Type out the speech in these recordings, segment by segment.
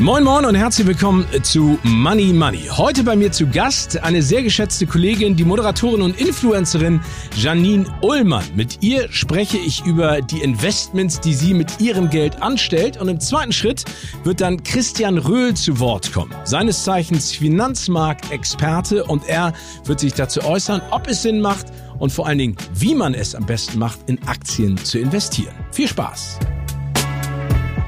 Moin Moin und herzlich willkommen zu Money Money. Heute bei mir zu Gast eine sehr geschätzte Kollegin, die Moderatorin und Influencerin Janine Ullmann. Mit ihr spreche ich über die Investments, die sie mit ihrem Geld anstellt. Und im zweiten Schritt wird dann Christian Röhl zu Wort kommen. Seines Zeichens Finanzmarktexperte und er wird sich dazu äußern, ob es Sinn macht und vor allen Dingen, wie man es am besten macht, in Aktien zu investieren. Viel Spaß!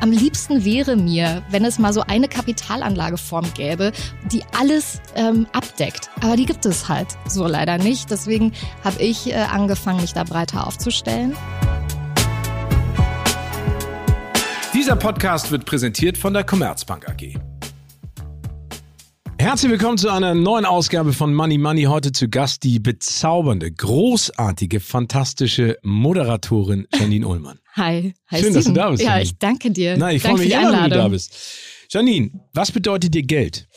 Am liebsten wäre mir, wenn es mal so eine Kapitalanlageform gäbe, die alles ähm, abdeckt. Aber die gibt es halt so leider nicht. Deswegen habe ich äh, angefangen, mich da breiter aufzustellen. Dieser Podcast wird präsentiert von der Commerzbank AG. Herzlich willkommen zu einer neuen Ausgabe von Money Money. Heute zu Gast die bezaubernde, großartige, fantastische Moderatorin Janine Ullmann. Hi. Hi Schön, Steven. dass du da bist. Ja, Janine. ich danke dir. Nein, ich freue mich immer, wenn du da bist. Janine, was bedeutet dir Geld?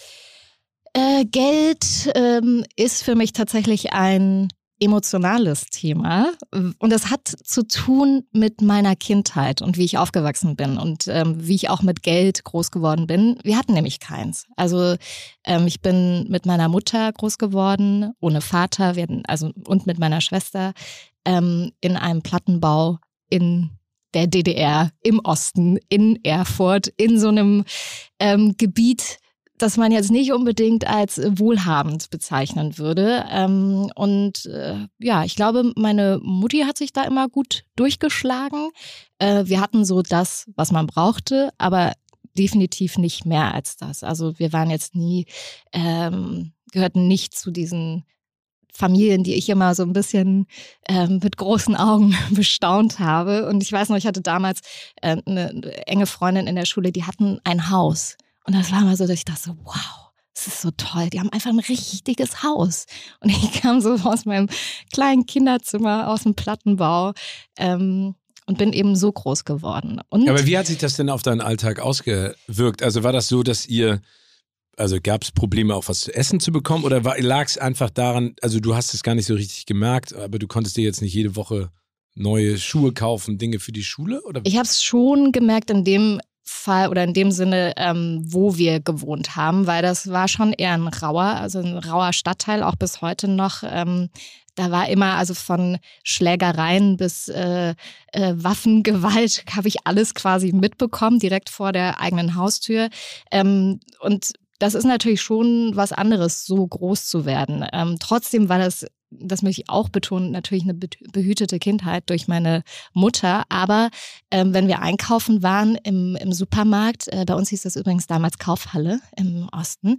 Äh, Geld ähm, ist für mich tatsächlich ein emotionales Thema und das hat zu tun mit meiner Kindheit und wie ich aufgewachsen bin und ähm, wie ich auch mit Geld groß geworden bin. Wir hatten nämlich keins. Also ähm, ich bin mit meiner Mutter groß geworden, ohne Vater, hatten, also und mit meiner Schwester ähm, in einem Plattenbau in der DDR im Osten, in Erfurt, in so einem ähm, Gebiet, das man jetzt nicht unbedingt als wohlhabend bezeichnen würde. Ähm, und äh, ja, ich glaube, meine Mutti hat sich da immer gut durchgeschlagen. Äh, wir hatten so das, was man brauchte, aber definitiv nicht mehr als das. Also wir waren jetzt nie, ähm, gehörten nicht zu diesen Familien, die ich immer so ein bisschen äh, mit großen Augen bestaunt habe. Und ich weiß noch, ich hatte damals äh, eine enge Freundin in der Schule, die hatten ein Haus. Und das war mal so, dass ich dachte so, wow, das ist so toll. Die haben einfach ein richtiges Haus. Und ich kam so aus meinem kleinen Kinderzimmer, aus dem Plattenbau. Ähm, und bin eben so groß geworden. Und Aber wie hat sich das denn auf deinen Alltag ausgewirkt? Also war das so, dass ihr also gab es Probleme, auch was zu essen zu bekommen? Oder lag es einfach daran, also du hast es gar nicht so richtig gemerkt, aber du konntest dir jetzt nicht jede Woche neue Schuhe kaufen, Dinge für die Schule? Oder? Ich habe es schon gemerkt in dem Fall oder in dem Sinne, ähm, wo wir gewohnt haben, weil das war schon eher ein rauer, also ein rauer Stadtteil, auch bis heute noch. Ähm, da war immer, also von Schlägereien bis äh, äh, Waffengewalt, habe ich alles quasi mitbekommen, direkt vor der eigenen Haustür. Ähm, und das ist natürlich schon was anderes, so groß zu werden. Ähm, trotzdem war das das möchte ich auch betonen, natürlich eine behütete Kindheit durch meine Mutter. Aber ähm, wenn wir einkaufen waren im, im Supermarkt, äh, bei uns hieß das übrigens damals Kaufhalle im Osten,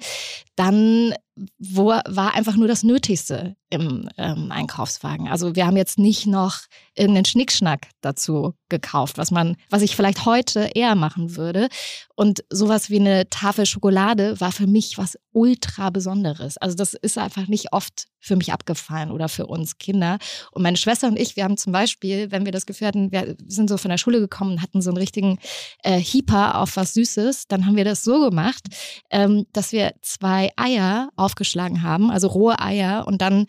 dann wo war einfach nur das Nötigste im ähm, Einkaufswagen. Also wir haben jetzt nicht noch irgendeinen Schnickschnack dazu gekauft, was man, was ich vielleicht heute eher machen würde. Und sowas wie eine Tafel Schokolade war für mich was ultra Besonderes. Also das ist einfach nicht oft für mich abgefallen oder für uns Kinder. Und meine Schwester und ich, wir haben zum Beispiel, wenn wir das Gefühl hatten, wir sind so von der Schule gekommen und hatten so einen richtigen äh, Hieper auf was Süßes, dann haben wir das so gemacht, ähm, dass wir zwei Eier aufgeschlagen haben, also rohe Eier und dann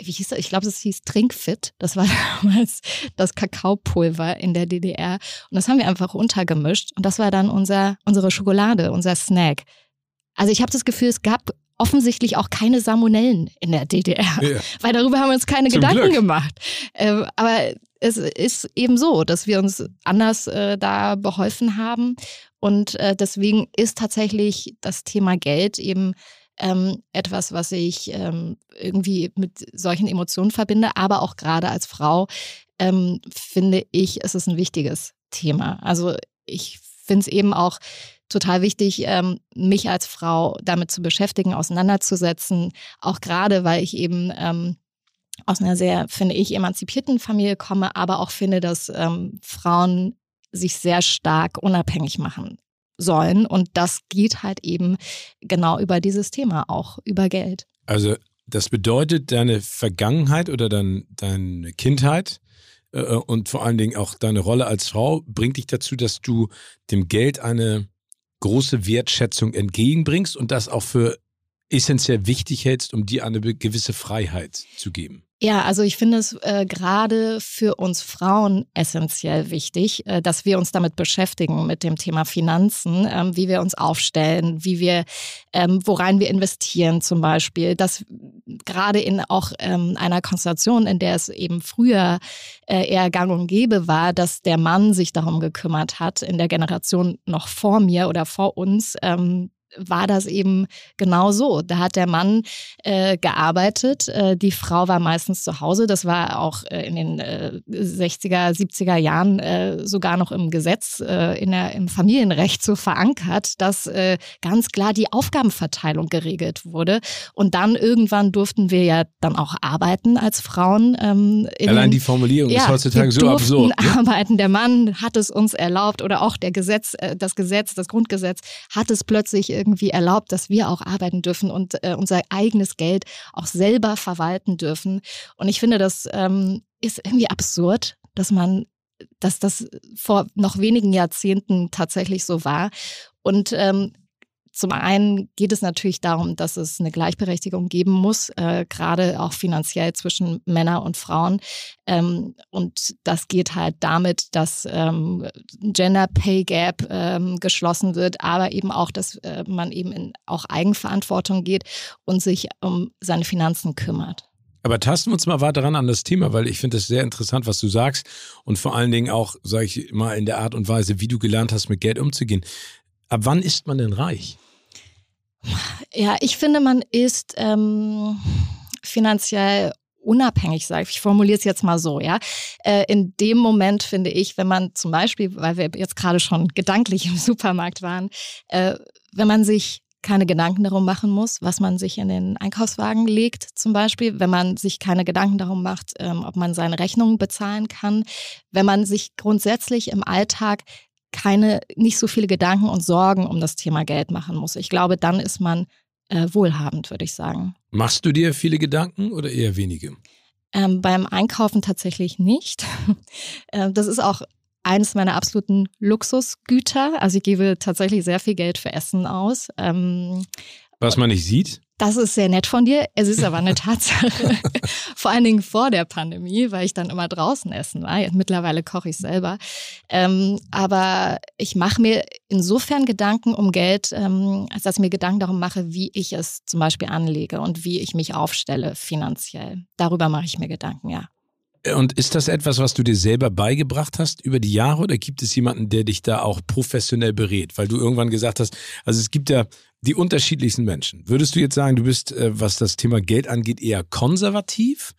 wie hieß das? Ich glaube, das hieß Trinkfit. Das war damals das Kakaopulver in der DDR. Und das haben wir einfach untergemischt. Und das war dann unser, unsere Schokolade, unser Snack. Also ich habe das Gefühl, es gab offensichtlich auch keine Salmonellen in der DDR, ja. weil darüber haben wir uns keine Zum Gedanken Glück. gemacht. Ähm, aber es ist eben so, dass wir uns anders äh, da beholfen haben und äh, deswegen ist tatsächlich das Thema Geld eben ähm, etwas, was ich ähm, irgendwie mit solchen Emotionen verbinde, aber auch gerade als Frau ähm, finde ich, es ist ein wichtiges Thema. Also ich finde es eben auch total wichtig, ähm, mich als Frau damit zu beschäftigen, auseinanderzusetzen. Auch gerade, weil ich eben ähm, aus einer sehr, finde ich, emanzipierten Familie komme, aber auch finde, dass ähm, Frauen sich sehr stark unabhängig machen sollen. Und das geht halt eben genau über dieses Thema auch, über Geld. Also das bedeutet, deine Vergangenheit oder dein, deine Kindheit äh, und vor allen Dingen auch deine Rolle als Frau bringt dich dazu, dass du dem Geld eine große Wertschätzung entgegenbringst und das auch für essentiell wichtig hältst, um dir eine gewisse Freiheit zu geben. Ja, also ich finde es äh, gerade für uns Frauen essentiell wichtig, äh, dass wir uns damit beschäftigen mit dem Thema Finanzen, ähm, wie wir uns aufstellen, wie wir, ähm, worein wir investieren zum Beispiel, dass gerade in auch ähm, einer Konstellation, in der es eben früher äh, eher gang und gäbe war, dass der Mann sich darum gekümmert hat, in der Generation noch vor mir oder vor uns, ähm, war das eben genau so. Da hat der Mann äh, gearbeitet, äh, die Frau war meistens zu Hause. Das war auch äh, in den 60er, äh, 70er Jahren äh, sogar noch im Gesetz, äh, in der, im Familienrecht so verankert, dass ganz klar die Aufgabenverteilung geregelt wurde. Und dann irgendwann durften wir ja dann auch arbeiten als Frauen. Ähm, Allein die Formulierung ja, ist heutzutage so absurd. Arbeiten. Der Mann hat es uns erlaubt oder auch der Gesetz, das Gesetz, das Grundgesetz hat es plötzlich irgendwie erlaubt, dass wir auch arbeiten dürfen und äh, unser eigenes Geld auch selber verwalten dürfen. Und ich finde, das ähm, ist irgendwie absurd, dass man dass das vor noch wenigen Jahrzehnten tatsächlich so war. Und ähm, zum einen geht es natürlich darum, dass es eine Gleichberechtigung geben muss, äh, gerade auch finanziell zwischen Männern und Frauen. Ähm, und das geht halt damit, dass ähm, Gender Pay Gap ähm, geschlossen wird, aber eben auch, dass äh, man eben in auch Eigenverantwortung geht und sich um seine Finanzen kümmert. Aber tasten wir uns mal weiter ran an das Thema, weil ich finde es sehr interessant, was du sagst und vor allen Dingen auch, sage ich mal, in der Art und Weise, wie du gelernt hast, mit Geld umzugehen. Ab wann ist man denn reich? Ja, ich finde, man ist ähm, finanziell unabhängig, sage ich. Ich formuliere es jetzt mal so, ja. Äh, in dem Moment finde ich, wenn man zum Beispiel, weil wir jetzt gerade schon gedanklich im Supermarkt waren, äh, wenn man sich keine Gedanken darum machen muss, was man sich in den Einkaufswagen legt, zum Beispiel, wenn man sich keine Gedanken darum macht, ähm, ob man seine Rechnungen bezahlen kann, wenn man sich grundsätzlich im Alltag keine, nicht so viele Gedanken und Sorgen um das Thema Geld machen muss. Ich glaube, dann ist man äh, wohlhabend, würde ich sagen. Machst du dir viele Gedanken oder eher wenige? Ähm, beim Einkaufen tatsächlich nicht. äh, das ist auch eines meiner absoluten Luxusgüter. Also ich gebe tatsächlich sehr viel Geld für Essen aus. Ähm, Was man nicht sieht? Das ist sehr nett von dir. Es ist aber eine Tatsache. Vor allen Dingen vor der Pandemie, weil ich dann immer draußen essen war. Mittlerweile koche ich selber. Ähm, aber ich mache mir insofern Gedanken um Geld, ähm, als dass ich mir Gedanken darum mache, wie ich es zum Beispiel anlege und wie ich mich aufstelle finanziell. Darüber mache ich mir Gedanken, ja. Und ist das etwas, was du dir selber beigebracht hast über die Jahre oder gibt es jemanden, der dich da auch professionell berät? Weil du irgendwann gesagt hast, also es gibt ja die unterschiedlichsten Menschen. Würdest du jetzt sagen, du bist, äh, was das Thema Geld angeht, eher konservativ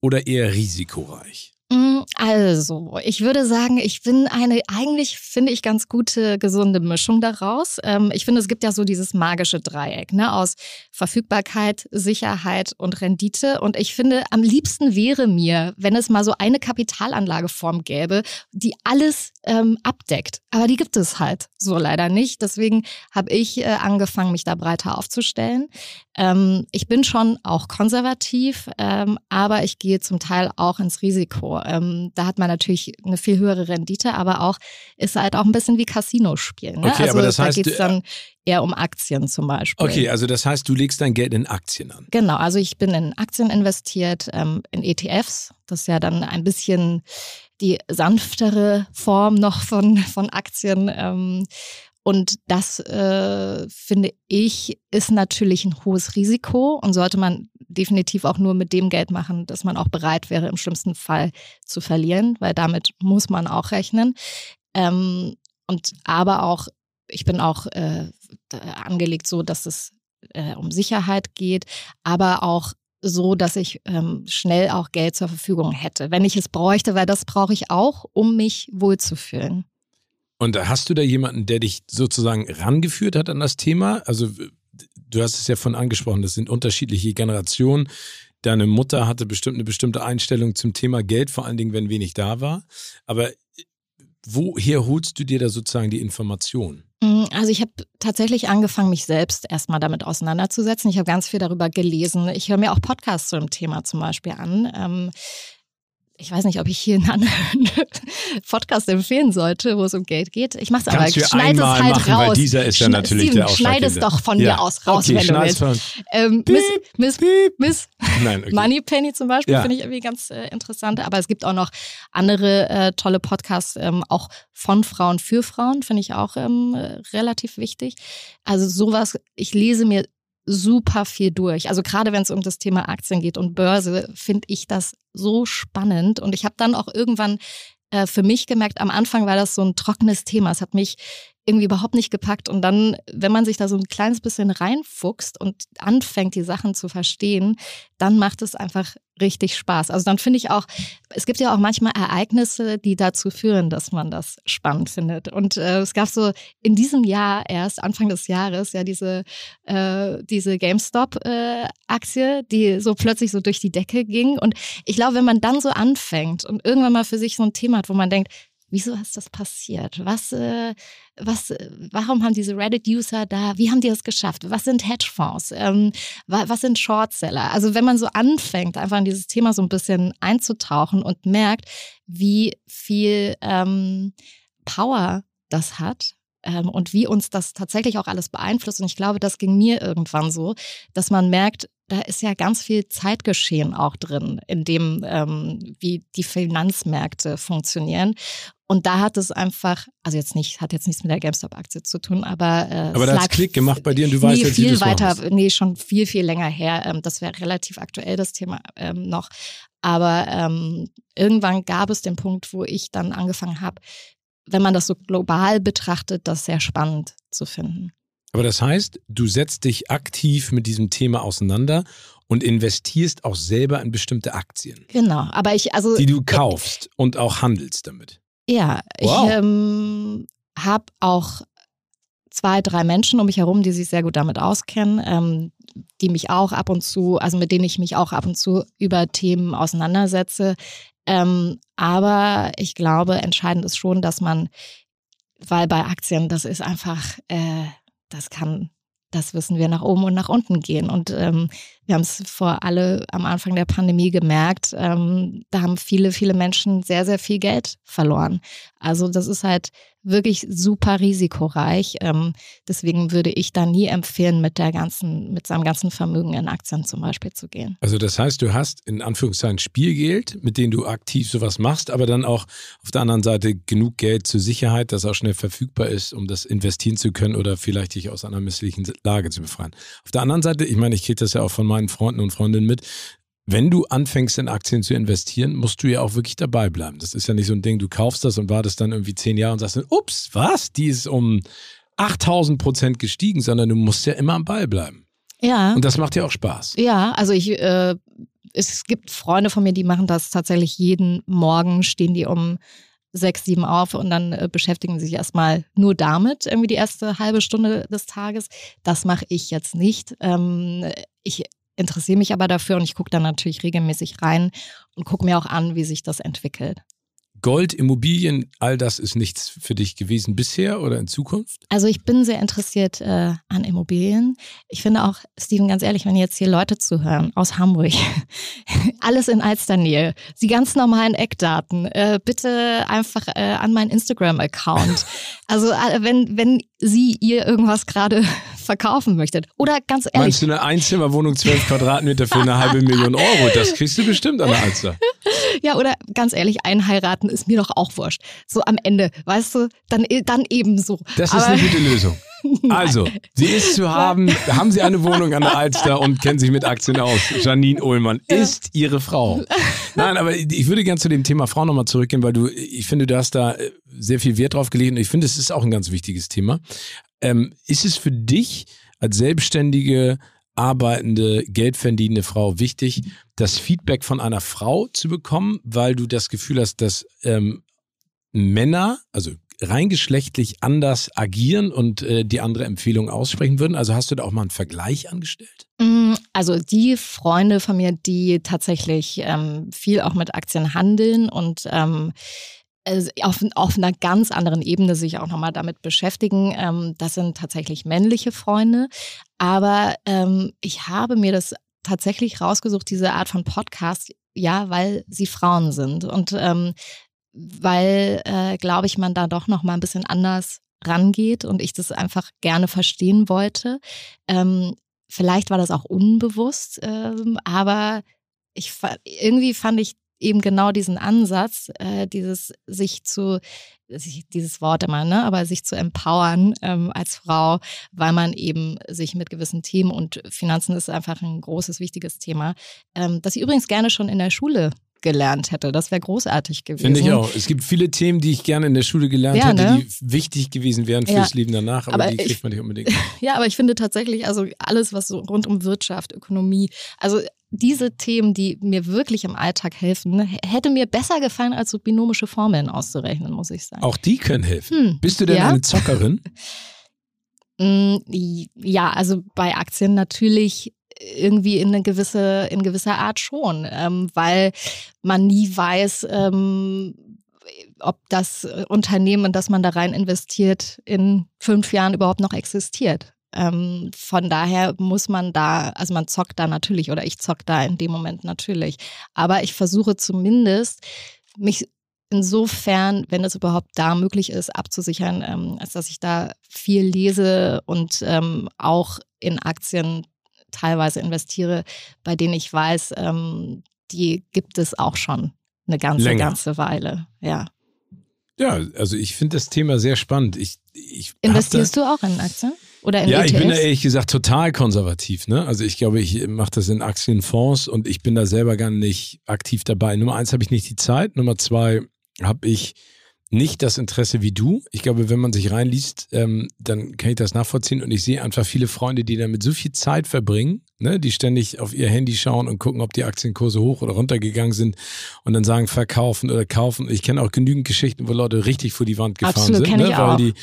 oder eher risikoreich? Mm, also, ich würde sagen, ich bin eine, eigentlich finde ich ganz gute, gesunde Mischung daraus. Ähm, ich finde, es gibt ja so dieses magische Dreieck ne, aus Verfügbarkeit, Sicherheit und Rendite. Und ich finde, am liebsten wäre mir, wenn es mal so eine Kapitalanlageform gäbe, die alles ähm, abdeckt. Aber die gibt es halt so leider nicht. Deswegen habe ich äh, angefangen, mich da breiter aufzustellen. Ähm, ich bin schon auch konservativ, ähm, aber ich gehe zum Teil auch ins Risiko. Ähm, da hat man natürlich eine viel höhere Rendite, aber auch ist halt auch ein bisschen wie Casino spielen. Ne? Okay, also aber das heißt, da geht es dann eher um Aktien zum Beispiel. Okay, also das heißt, du legst dein Geld in Aktien an. Genau, also ich bin in Aktien investiert, ähm, in ETFs. Das ist ja dann ein bisschen die sanftere Form noch von, von Aktien. Ähm, und das, äh, finde ich, ist natürlich ein hohes Risiko und sollte man definitiv auch nur mit dem Geld machen, dass man auch bereit wäre, im schlimmsten Fall zu verlieren, weil damit muss man auch rechnen. Ähm, und aber auch, ich bin auch äh, angelegt so, dass es äh, um Sicherheit geht, aber auch so, dass ich ähm, schnell auch Geld zur Verfügung hätte, wenn ich es bräuchte, weil das brauche ich auch, um mich wohlzufühlen. Und hast du da jemanden, der dich sozusagen rangeführt hat an das Thema? Also du hast es ja von angesprochen, das sind unterschiedliche Generationen. Deine Mutter hatte bestimmt eine bestimmte Einstellung zum Thema Geld, vor allen Dingen, wenn wenig da war. Aber woher holst du dir da sozusagen die Information? Mm, also ich habe tatsächlich angefangen, mich selbst erstmal damit auseinanderzusetzen. Ich habe ganz viel darüber gelesen. Ich höre mir auch Podcasts zu dem Thema zum Beispiel an. Ich weiß nicht, ob ich hier einen anderen Podcast empfehlen sollte, wo es um Geld geht. Ich mache es aber, ich schneide es halt machen, raus. Weil dieser ist ja natürlich Steven, der schneide es doch von ja. mir aus raus, okay, wenn du willst. Von ähm, Miss, Miss, Miss Nein, okay. Moneypenny zum Beispiel Ja. finde ich irgendwie ganz äh, interessant. Aber es gibt auch noch andere äh, tolle Podcasts, ähm, auch von Frauen für Frauen, finde ich auch ähm, äh, relativ wichtig. Also sowas, ich lese mir super viel durch. Also gerade wenn es um das Thema Aktien geht und Börse, finde ich das so spannend. Und ich habe dann auch irgendwann äh, für mich gemerkt, am Anfang war das so ein trockenes Thema. Es hat mich irgendwie überhaupt nicht gepackt. Und dann, wenn man sich da so ein kleines bisschen reinfuchst und anfängt, die Sachen zu verstehen, dann macht es einfach richtig Spaß. Also dann finde ich auch, es gibt ja auch manchmal Ereignisse, die dazu führen, dass man das spannend findet. Und äh, es gab so in diesem Jahr erst, Anfang des Jahres, ja diese, äh, diese GameStop-Aktie, die so plötzlich so durch die Decke ging. Und ich glaube, wenn man dann so anfängt und irgendwann mal für sich so ein Thema hat, wo man denkt, wieso ist das passiert? Was, äh, was, äh, warum haben diese Reddit-User da, wie haben die das geschafft? Was sind Hedgefonds? Ähm, wa was sind Shortseller? Also wenn man so anfängt, einfach in dieses Thema so ein bisschen einzutauchen und merkt, wie viel ähm, Power das hat, ähm, und wie uns das tatsächlich auch alles beeinflusst. Und ich glaube, das ging mir irgendwann so, dass man merkt, da ist ja ganz viel Zeitgeschehen auch drin, in dem, ähm, wie die Finanzmärkte funktionieren. Und da hat es einfach, also jetzt nicht, hat jetzt nichts mit der GameStop-Aktie zu tun, aber äh, Aber da lag Klick gemacht bei dir und du weißt jetzt, viel weiter, musst. nee, schon viel, viel länger her. Ähm, das wäre relativ aktuell, das Thema ähm, noch. Aber ähm, irgendwann gab es den Punkt, wo ich dann angefangen habe, wenn man das so global betrachtet, das sehr spannend zu finden. Aber das heißt, du setzt dich aktiv mit diesem Thema auseinander und investierst auch selber in bestimmte Aktien, Genau. Aber ich, also. die du kaufst und auch handelst damit. Ja, Wow. ich ähm, habe auch zwei, drei Menschen um mich herum, die sich sehr gut damit auskennen, ähm, die mich auch ab und zu, also mit denen ich mich auch ab und zu über Themen auseinandersetze. Ähm, aber ich glaube, entscheidend ist schon, dass man, weil bei Aktien, das ist einfach, äh, das kann, das wissen wir nach oben und nach unten gehen. Und ähm, wir haben es vor alle am Anfang der Pandemie gemerkt, ähm, da haben viele, viele Menschen sehr, sehr viel Geld verloren. Also das ist halt wirklich super risikoreich. Ähm, deswegen würde ich da nie empfehlen, mit der ganzen, mit seinem ganzen Vermögen in Aktien zum Beispiel zu gehen. Also das heißt, du hast in Anführungszeichen Spielgeld, mit dem du aktiv sowas machst, aber dann auch auf der anderen Seite genug Geld zur Sicherheit, das auch schnell verfügbar ist, um das investieren zu können oder vielleicht dich aus einer misslichen Lage zu befreien. Auf der anderen Seite, ich meine, ich kriege das ja auch von meinen Freunden und Freundinnen mit, wenn du anfängst in Aktien zu investieren, musst du ja auch wirklich dabei bleiben. Das ist ja nicht so ein Ding, du kaufst das und wartest dann irgendwie zehn Jahre und sagst dann, ups, was? Die ist um 8000 Prozent gestiegen, sondern du musst ja immer am Ball bleiben. Ja. Und das macht dir auch Spaß. Ja, also ich, äh, es gibt Freunde von mir, die machen das tatsächlich jeden Morgen, stehen die um sechs, sieben auf und dann äh, beschäftigen sich erstmal nur damit, irgendwie die erste halbe Stunde des Tages. Das mache ich jetzt nicht. Ähm, ich interessiere mich aber dafür und ich gucke dann natürlich regelmäßig rein und gucke mir auch an, wie sich das entwickelt. Gold, Immobilien, all das ist nichts für dich gewesen bisher oder in Zukunft? Also ich bin sehr interessiert äh, an Immobilien. Ich finde auch, Steven, ganz ehrlich, wenn jetzt hier Leute zuhören aus Hamburg, alles in Alsternähe, die ganz normalen Eckdaten, äh, bitte einfach äh, an meinen Instagram-Account. Also äh, wenn, wenn sie ihr irgendwas gerade verkaufen möchtet. Oder ganz ehrlich, Meinst du eine Einzimmerwohnung, 12 Quadratmeter für eine halbe Million Euro? Das kriegst du bestimmt an der Alster. ja, oder ganz ehrlich, einheiraten ist mir doch auch wurscht. So am Ende, weißt du, dann, dann ebenso. Das ist Aber- eine gute Lösung. Also, sie ist zu haben, haben Sie eine Wohnung an der Alster und kennen sich mit Aktien aus. Janine Ullmann ist Ihre Frau. Nein, aber ich würde gerne zu dem Thema Frau nochmal zurückgehen, weil du, ich finde, du hast da äh, sehr viel Wert drauf gelegt und ich finde, es ist auch ein ganz wichtiges Thema. Ähm, ist es für dich als selbstständige, arbeitende, geldverdienende Frau wichtig, das Feedback von einer Frau zu bekommen, weil du das Gefühl hast, dass ähm, Männer, also rein geschlechtlich anders agieren und äh, die andere Empfehlung aussprechen würden? Also hast du da auch mal einen Vergleich angestellt? Mm, Also die Freunde von mir, die tatsächlich ähm, viel auch mit Aktien handeln und ähm, auf, auf einer ganz anderen Ebene sich auch nochmal damit beschäftigen. Ähm, das sind tatsächlich männliche Freunde. Aber ähm, ich habe mir das tatsächlich rausgesucht, diese Art von Podcast, ja, weil sie Frauen sind. Und ähm, weil, äh, glaube ich, man da doch nochmal ein bisschen anders rangeht und ich das einfach gerne verstehen wollte. Ähm, vielleicht war das auch unbewusst, ähm, aber ich irgendwie fand ich eben genau diesen Ansatz, äh, dieses sich zu, dieses Wort immer, ne, aber sich zu empowern ähm, als Frau, weil man eben sich mit gewissen Themen und Finanzen ist einfach ein großes, wichtiges Thema, ähm, das ich übrigens gerne schon in der Schule gelernt hätte. Das wäre großartig gewesen. Finde ich auch. Es gibt viele Themen, die ich gerne in der Schule gelernt ja, hätte, ne? die wichtig gewesen wären fürs ja. Leben danach, aber, aber die kriegt ich, man nicht unbedingt. Ja, aber ich finde tatsächlich, also alles, was so rund um Wirtschaft, Ökonomie, also diese Themen, die mir wirklich im Alltag helfen, hätte mir besser gefallen, als so binomische Formeln auszurechnen, muss ich sagen. Auch die können helfen. Hm, Bist du denn ja? eine Zockerin? Mm, ja, also bei Aktien natürlich irgendwie in eine gewisse, in gewisser Art schon, ähm, weil man nie weiß, ähm, ob das Unternehmen, in das man da rein investiert, in fünf Jahren überhaupt noch existiert. Ähm, von daher muss man da, also man zockt da natürlich oder ich zock da in dem Moment natürlich. Aber ich versuche zumindest, mich insofern, wenn es überhaupt da möglich ist, abzusichern, ähm, als dass ich da viel lese und ähm, auch in Aktien teilweise investiere, bei denen ich weiß, ähm, die gibt es auch schon eine ganze, Länger. ganze Weile. Ja. Ja, also ich finde das Thema sehr spannend. Ich, ich Investierst du auch in Aktien? Oder in ja, ETFs? ich bin da ehrlich gesagt total konservativ. Ne? Also ich glaube, ich mache das in Aktienfonds und ich bin da selber gar nicht aktiv dabei. Nummer eins habe ich nicht die Zeit. Nummer zwei habe ich nicht das Interesse wie du. Ich glaube, wenn man sich reinliest, ähm, dann kann ich das nachvollziehen und ich sehe einfach viele Freunde, die damit so viel Zeit verbringen, ne, die ständig auf ihr Handy schauen und gucken, ob die Aktienkurse hoch oder runter gegangen sind und dann sagen verkaufen oder kaufen. Ich kenne auch genügend Geschichten, wo Leute richtig vor die Wand gefahren Absolut, sind, ne, weil auch. die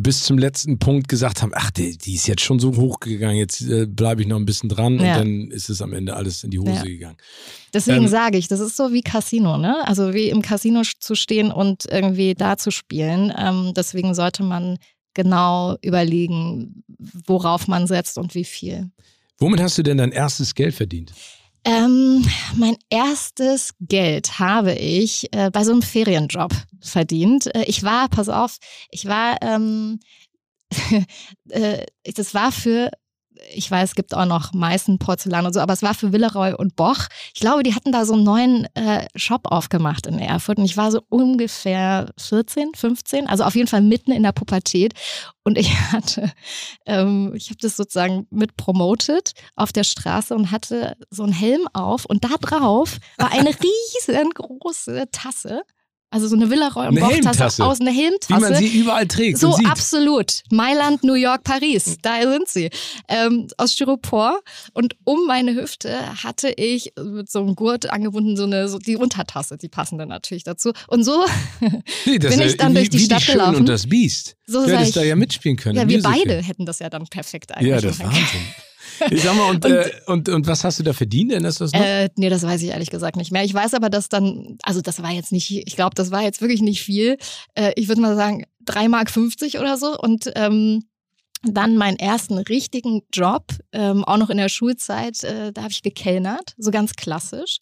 bis zum letzten Punkt gesagt haben, ach, die, die ist jetzt schon so hochgegangen, jetzt äh, bleibe ich noch ein bisschen dran ja. und dann ist es am Ende alles in die Hose ja. gegangen. Deswegen ähm, sage ich, das ist so wie Casino, ne? Also wie im Casino zu stehen und irgendwie da zu spielen. Ähm, deswegen sollte man genau überlegen, worauf man setzt und wie viel. Womit hast du denn dein erstes Geld verdient? Ähm, mein erstes Geld habe ich äh, bei so einem Ferienjob verdient. Äh, ich war, pass auf, ich war, ähm, äh, das war für ich weiß, es gibt auch noch Meißen, Porzellan und so, aber es war für Villeroy und Boch. Ich glaube, die hatten da so einen neuen äh, Shop aufgemacht in Erfurt und ich war so ungefähr 14, 15, also auf jeden Fall mitten in der Pubertät und ich hatte, ähm, ich habe das sozusagen mit promoted auf der Straße und hatte so einen Helm auf und da drauf war eine riesengroße Tasse also so eine Villaroy und Bochtasse aus, eine Helmtasse. Wie man sie überall trägt. So absolut. Mailand, New York, Paris, da sind sie. Ähm, aus Styropor. Und um meine Hüfte hatte ich mit so einem Gurt angebunden so eine, so die Untertasse, die passende natürlich dazu. Und so nee, bin ich dann wie, durch die wie Stadt die gelaufen. und das Biest. So du hättest da ja mitspielen können. Ja, wir beide hätten das ja dann perfekt eigentlich. Ja, das ist Wahnsinn. Ich sag mal, und, und, äh, und, und, was hast du da verdient? Erinnerst du das noch? Äh, nee, das weiß ich ehrlich gesagt nicht mehr. Ich weiß aber, dass dann, also das war jetzt nicht, ich glaube, das war jetzt wirklich nicht viel. Äh, ich würde mal sagen, 3,50 Mark oder so. Und ähm, dann meinen ersten richtigen Job, ähm, auch noch in der Schulzeit, äh, da habe ich gekellnert, so ganz klassisch.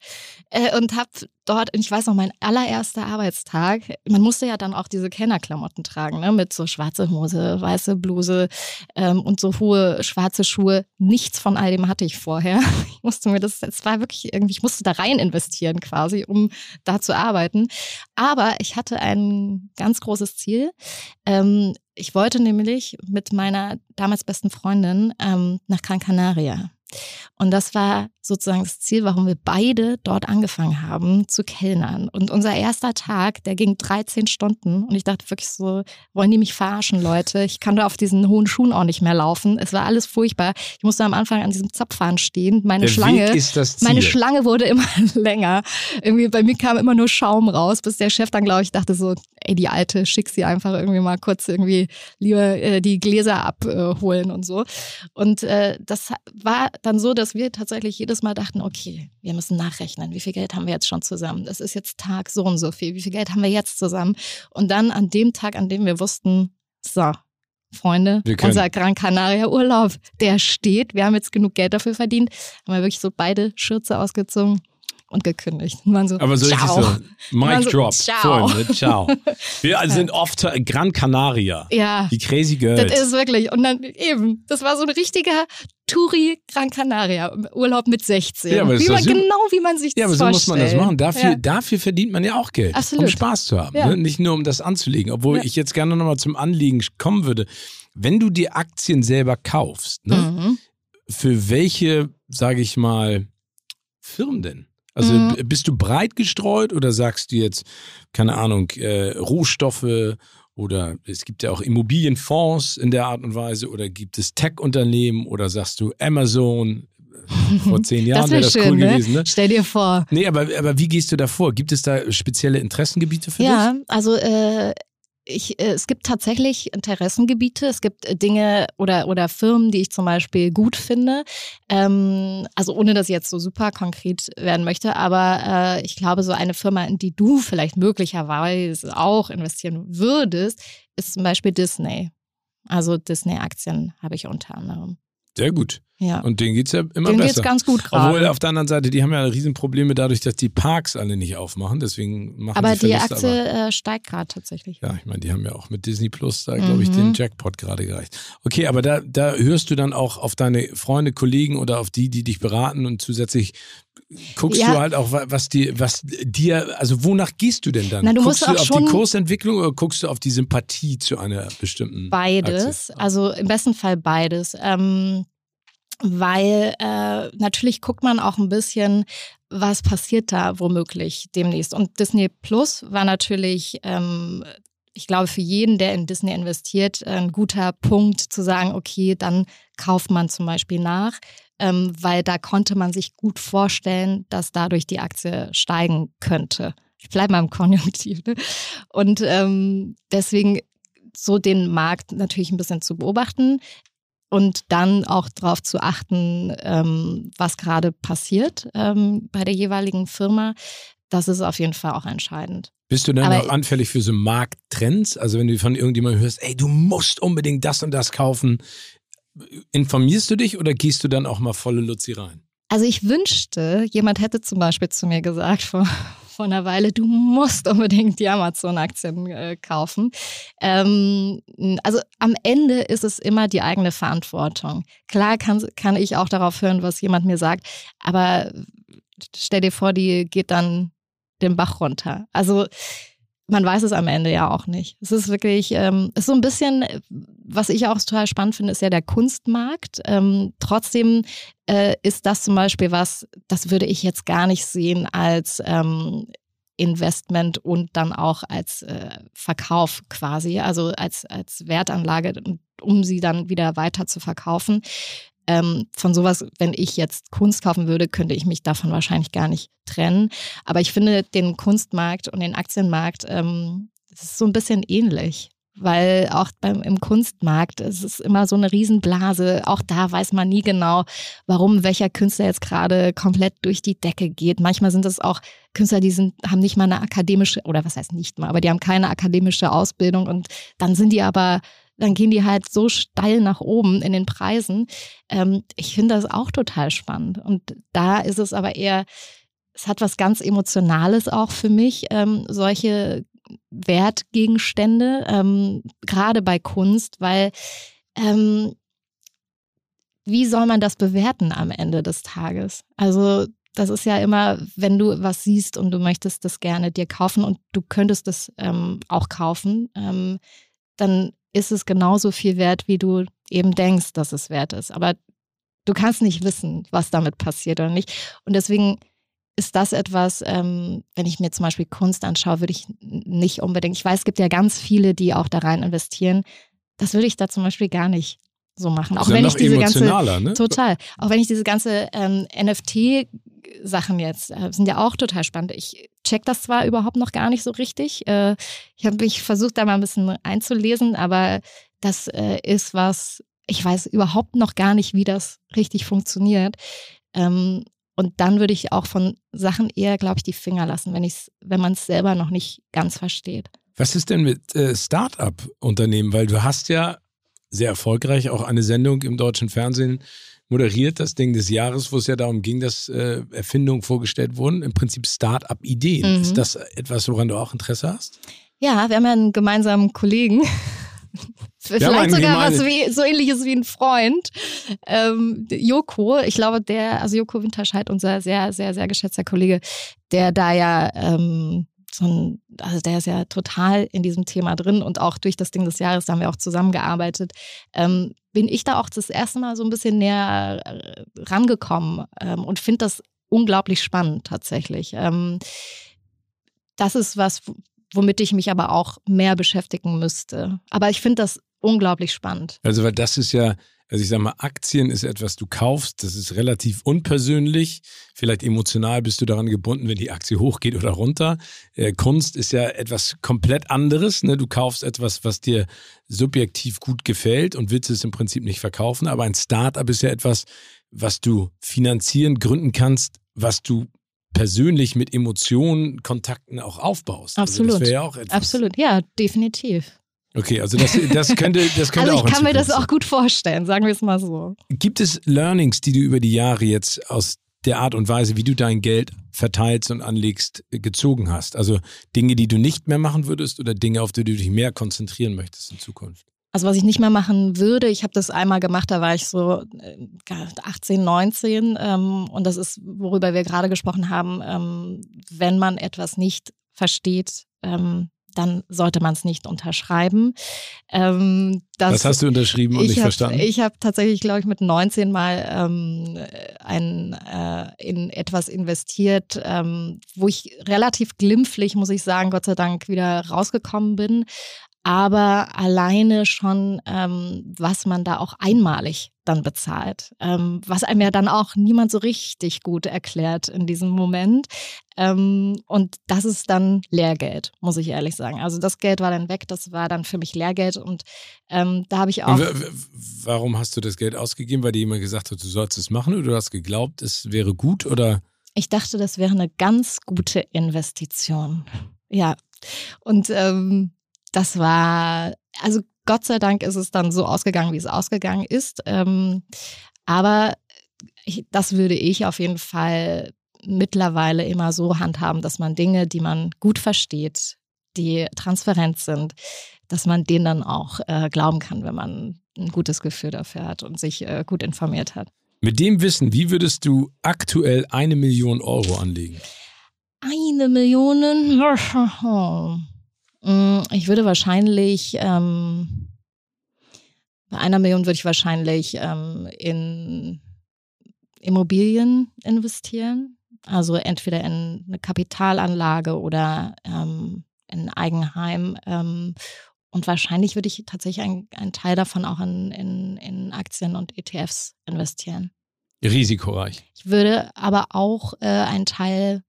Äh, und habe dort, ich weiß noch, mein allererster Arbeitstag, man musste ja dann auch diese Kennerklamotten tragen, ne, mit so schwarze Hose, weiße Bluse ähm, und so hohe schwarze Schuhe. Nichts von all dem hatte ich vorher. Ich musste mir das, es war wirklich irgendwie, ich musste da rein investieren quasi, um da zu arbeiten. Aber ich hatte ein ganz großes Ziel. Ähm, ich wollte nämlich mit meiner damals besten Freundin ähm, nach Gran Canaria. Und das war sozusagen das Ziel, warum wir beide dort angefangen haben zu kellnern. Und unser erster Tag, der ging 13 Stunden. Und ich dachte wirklich so, wollen die mich verarschen, Leute? Ich kann da auf diesen hohen Schuhen auch nicht mehr laufen. Es war alles furchtbar. Ich musste am Anfang an diesem Zapfhahn stehen. Meine der Schlange, meine Schlange wurde immer länger. Irgendwie bei mir kam immer nur Schaum raus, bis der Chef dann, glaube ich, dachte so, ey, die Alte, schick sie einfach irgendwie mal kurz irgendwie lieber äh, die Gläser abholen und so. Und äh, das war dann so, dass wir tatsächlich jedes Mal dachten, okay, wir müssen nachrechnen, wie viel Geld haben wir jetzt schon zusammen? Das ist jetzt Tag so und so viel, wie viel Geld haben wir jetzt zusammen? Und dann an dem Tag, an dem wir wussten, so, Freunde, unser Gran Canaria Urlaub, der steht. Wir haben jetzt genug Geld dafür verdient. Haben wir wirklich so beide Schürze ausgezogen und gekündigt. Und so, Aber so ciao. richtig so, Mic so, Drop. Ciao. Ne? ciao. Wir also sind oft Gran Canaria. Ja. Die Crazy Girls. Das ist wirklich. Und dann eben, das war so ein richtiger Touri Gran Canaria Urlaub mit 16. Ja, wie man, genau wie man sich das Ja, aber so muss man das machen. Dafür, ja. dafür verdient man ja auch Geld. Absolut. Um Spaß zu haben. Ja. Ne? Nicht nur um das anzulegen. Obwohl ich jetzt gerne nochmal zum Anliegen kommen würde. Wenn du die Aktien selber kaufst, ne? Mhm. für welche, sage ich mal, Firmen denn? Also mhm. bist du breit gestreut oder sagst du jetzt, keine Ahnung, äh, Rohstoffe oder es gibt ja auch Immobilienfonds in der Art und Weise oder gibt es Tech-Unternehmen oder sagst du Amazon? Vor zehn Jahren wäre das wär schön, cool ne? gewesen. Ne? Stell dir vor. Nee, aber, aber wie gehst du da vor? Gibt es da spezielle Interessengebiete für ja, dich? Ja, also äh, ich, äh, es gibt tatsächlich Interessengebiete, es gibt äh, Dinge oder, oder Firmen, die ich zum Beispiel gut finde. Ähm, also ohne dass ich jetzt so super konkret werden möchte, aber äh, ich glaube, so eine Firma, in die du vielleicht möglicherweise auch investieren würdest, ist zum Beispiel Disney. Also Disney-Aktien habe ich unter anderem. Sehr gut. Ja. Und denen geht es ja immer denen besser. Denen geht es ganz gut gerade. Obwohl auf der anderen Seite, die haben ja Riesenprobleme dadurch, dass die Parks alle nicht aufmachen. Deswegen machen aber die Verluste, Aktie aber, äh, steigt gerade tatsächlich. Ja, ich meine, die haben ja auch mit Disney Plus da, glaube ich, mhm. den Jackpot gerade gereicht. Okay, aber da, da hörst du dann auch auf deine Freunde, Kollegen oder auf die, die dich beraten und zusätzlich guckst ja. du halt auch, was dir, was dir, also wonach gehst du denn dann? Na, du guckst musst du auf die Kursentwicklung oder guckst du auf die Sympathie zu einer bestimmten Beides, Aktie? also im besten Fall beides. Ähm, weil äh, natürlich guckt man auch ein bisschen, was passiert da womöglich demnächst. Und Disney Plus war natürlich, ähm, ich glaube, für jeden, der in Disney investiert, ein guter Punkt zu sagen, okay, dann kauft man zum Beispiel nach, ähm, weil da konnte man sich gut vorstellen, dass dadurch die Aktie steigen könnte. Ich bleibe mal im Konjunktiv. Ne? Und ähm, deswegen so den Markt natürlich ein bisschen zu beobachten und dann auch darauf zu achten, ähm, was gerade passiert ähm, bei der jeweiligen Firma. Das ist auf jeden Fall auch entscheidend. Bist du dann Aber auch anfällig für so Markttrends? Also wenn du von irgendjemandem hörst, ey, du musst unbedingt das und das kaufen, informierst du dich oder gehst du dann auch mal volle Luzi rein? Also ich wünschte, jemand hätte zum Beispiel zu mir gesagt vor, vor einer Weile, du musst unbedingt die Amazon-Aktien äh, kaufen. Ähm, also am Ende ist es immer die eigene Verantwortung. Klar kann, kann ich auch darauf hören, was jemand mir sagt, aber stell dir vor, die geht dann den Bach runter. Also man weiß es am Ende ja auch nicht. Es ist wirklich, ähm, ist so ein bisschen, was ich auch total spannend finde, ist ja der Kunstmarkt. Ähm, trotzdem äh, ist das zum Beispiel was, das würde ich jetzt gar nicht sehen als ähm, Investment und dann auch als äh, Verkauf quasi, also als, als Wertanlage, um sie dann wieder weiter zu verkaufen. Ähm, von sowas, wenn ich jetzt Kunst kaufen würde, könnte ich mich davon wahrscheinlich gar nicht trennen. Aber ich finde den Kunstmarkt und den Aktienmarkt, ähm, das ist so ein bisschen ähnlich. Weil auch beim, im Kunstmarkt es ist immer so eine Riesenblase. Auch da weiß man nie genau, warum welcher Künstler jetzt gerade komplett durch die Decke geht. Manchmal sind es auch Künstler, die sind, haben nicht mal eine akademische, oder was heißt nicht mal, aber die haben keine akademische Ausbildung und dann sind die aber dann gehen die halt so steil nach oben in den Preisen. Ähm, ich finde das auch total spannend. Und da ist es aber eher, es hat was ganz Emotionales auch für mich, ähm, solche Wertgegenstände, ähm, gerade bei Kunst, weil ähm, wie soll man das bewerten am Ende des Tages? Also das ist ja immer, wenn du was siehst und du möchtest das gerne dir kaufen und du könntest es ähm, auch kaufen, ähm, dann ist es genauso viel wert, wie du eben denkst, dass es wert ist. Aber du kannst nicht wissen, was damit passiert oder nicht. Und deswegen ist das etwas, ähm, wenn ich mir zum Beispiel Kunst anschaue, würde ich nicht unbedingt, ich weiß, es gibt ja ganz viele, die auch da rein investieren. Das würde ich da zum Beispiel gar nicht so machen. Auch wenn ich diese ganze ne? total, auch wenn ich diese ganze ähm, NFT Sachen jetzt äh, sind ja auch total spannend. Ich check das zwar überhaupt noch gar nicht so richtig. Äh, ich habe mich versucht, da mal ein bisschen einzulesen, aber das äh, ist was, ich weiß überhaupt noch gar nicht, wie das richtig funktioniert. Ähm, und dann würde ich auch von Sachen eher, glaube ich, die Finger lassen, wenn, wenn man es selber noch nicht ganz versteht. Was ist denn mit äh, Start-up-Unternehmen? Weil du hast ja sehr erfolgreich auch eine Sendung im deutschen Fernsehen moderiert, das Ding des Jahres, wo es ja darum ging, dass äh, Erfindungen vorgestellt wurden, im Prinzip Start-up-Ideen. Mhm. Ist das etwas, woran du auch Interesse hast? Ja, wir haben ja einen gemeinsamen Kollegen. Vielleicht sogar was wie, so ähnliches wie ein Freund. Ähm, Joko, ich glaube, der, also Joko Winterscheid, unser sehr, sehr, sehr geschätzter Kollege, der da ja ähm, so ein, also der ist ja total in diesem Thema drin und auch durch das Ding des Jahres, da haben wir auch zusammengearbeitet, ähm, bin ich da auch das erste Mal so ein bisschen näher äh, rangekommen ähm, und finde das unglaublich spannend tatsächlich. Ähm, das ist was, womit ich mich aber auch mehr beschäftigen müsste. Aber ich finde das unglaublich spannend. Also, weil das ist ja, also ich sage mal, Aktien ist etwas, du kaufst, das ist relativ unpersönlich. Vielleicht emotional bist du daran gebunden, wenn die Aktie hochgeht oder runter. Äh, Kunst ist ja etwas komplett anderes. Ne? Du kaufst etwas, was dir subjektiv gut gefällt und willst es im Prinzip nicht verkaufen. Aber ein Start-up ist ja etwas, was du finanzieren, gründen kannst, was du persönlich mit Emotionen, Kontakten auch aufbaust. Absolut. Also das ja auch etwas. Absolut, ja, definitiv. Okay, also das, das könnte, das könnte also auch. Ich kann mir das auch gut vorstellen, sagen wir es mal so. Gibt es Learnings, die du über die Jahre jetzt aus der Art und Weise, wie du dein Geld verteilst und anlegst, gezogen hast? Also Dinge, die du nicht mehr machen würdest oder Dinge, auf die du dich mehr konzentrieren möchtest in Zukunft? Also was ich nicht mehr machen würde, ich habe das einmal gemacht, da war ich so 18, äh, 19 ähm, und das ist, worüber wir gerade gesprochen haben, ähm, wenn man etwas nicht versteht, ähm, dann sollte man es nicht unterschreiben. Ähm, das, Was hast du unterschrieben und nicht hab, verstanden? Ich habe tatsächlich, glaube ich, mit 19 mal ähm, ein, äh, in etwas investiert, ähm, wo ich relativ glimpflich, muss ich sagen, Gott sei Dank wieder rausgekommen bin aber alleine schon, ähm, was man da auch einmalig dann bezahlt, ähm, was einem ja dann auch niemand so richtig gut erklärt in diesem Moment. Ähm, und das ist dann Lehrgeld, muss ich ehrlich sagen. Also das Geld war dann weg, das war dann für mich Lehrgeld und ähm, da habe ich auch. warum hast du das Geld ausgegeben? Weil dir jemand gesagt hat, du sollst es machen oder du hast geglaubt, es wäre gut oder? Ich dachte, das wäre eine ganz gute Investition. Ja. Und ähm, das war, also Gott sei Dank ist es dann so ausgegangen, wie es ausgegangen ist. Ähm, aber ich, das würde ich auf jeden Fall mittlerweile immer so handhaben, dass man Dinge, die man gut versteht, die transparent sind, dass man denen dann auch äh, glauben kann, wenn man ein gutes Gefühl dafür hat und sich äh, gut informiert hat. Mit dem Wissen, wie würdest du aktuell eine Million Euro anlegen? Eine Million? Ich würde wahrscheinlich, ähm, bei einer Million würde ich wahrscheinlich ähm, in Immobilien investieren. Also entweder in eine Kapitalanlage oder ähm, in ein Eigenheim. Ähm, und wahrscheinlich würde ich tatsächlich einen Teil davon auch in, in, in Aktien und ETFs investieren. Risikoreich. Ich würde aber auch äh, einen Teil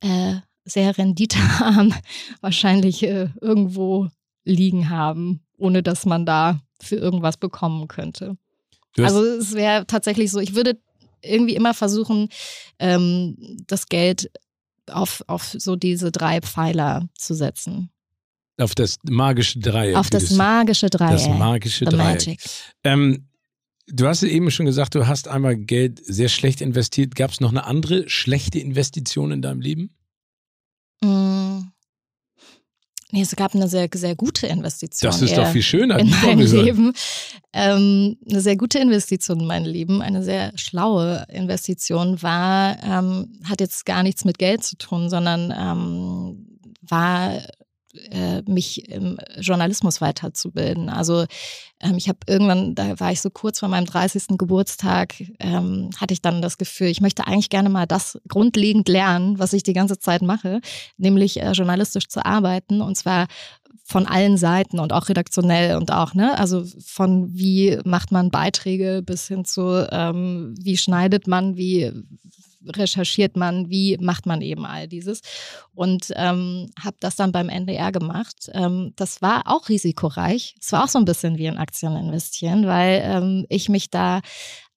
äh, sehr renditearm wahrscheinlich äh, irgendwo liegen haben, ohne dass man da für irgendwas bekommen könnte. Also es wäre tatsächlich so, ich würde irgendwie immer versuchen, ähm, das Geld auf, auf so diese drei Pfeiler zu setzen. Auf das magische Dreieck. Auf das magische Dreieck. Das magische The Dreieck. Ähm, du hast eben schon gesagt, du hast einmal Geld sehr schlecht investiert. Gab es noch eine andere schlechte Investition in deinem Leben? Mm. Nee, es gab eine sehr, sehr gute Investition. Das ist doch viel schöner. In mein Leben. Ähm, eine sehr gute Investition in mein Leben, eine sehr schlaue Investition war, ähm, hat jetzt gar nichts mit Geld zu tun, sondern ähm, war äh, mich im Journalismus weiterzubilden. Also ähm, ich habe irgendwann, da war ich so kurz vor meinem 30. Geburtstag, ähm, hatte ich dann das Gefühl, ich möchte eigentlich gerne mal das grundlegend lernen, was ich die ganze Zeit mache, nämlich äh, journalistisch zu arbeiten und zwar von allen Seiten und auch redaktionell und auch, ne, also von wie macht man Beiträge bis hin zu, ähm, wie schneidet man, wie recherchiert man, wie macht man eben all dieses. Und ähm, habe das dann beim NDR gemacht. Ähm, das war auch risikoreich. Es war auch so ein bisschen wie in Aktien investieren, weil ähm, ich mich da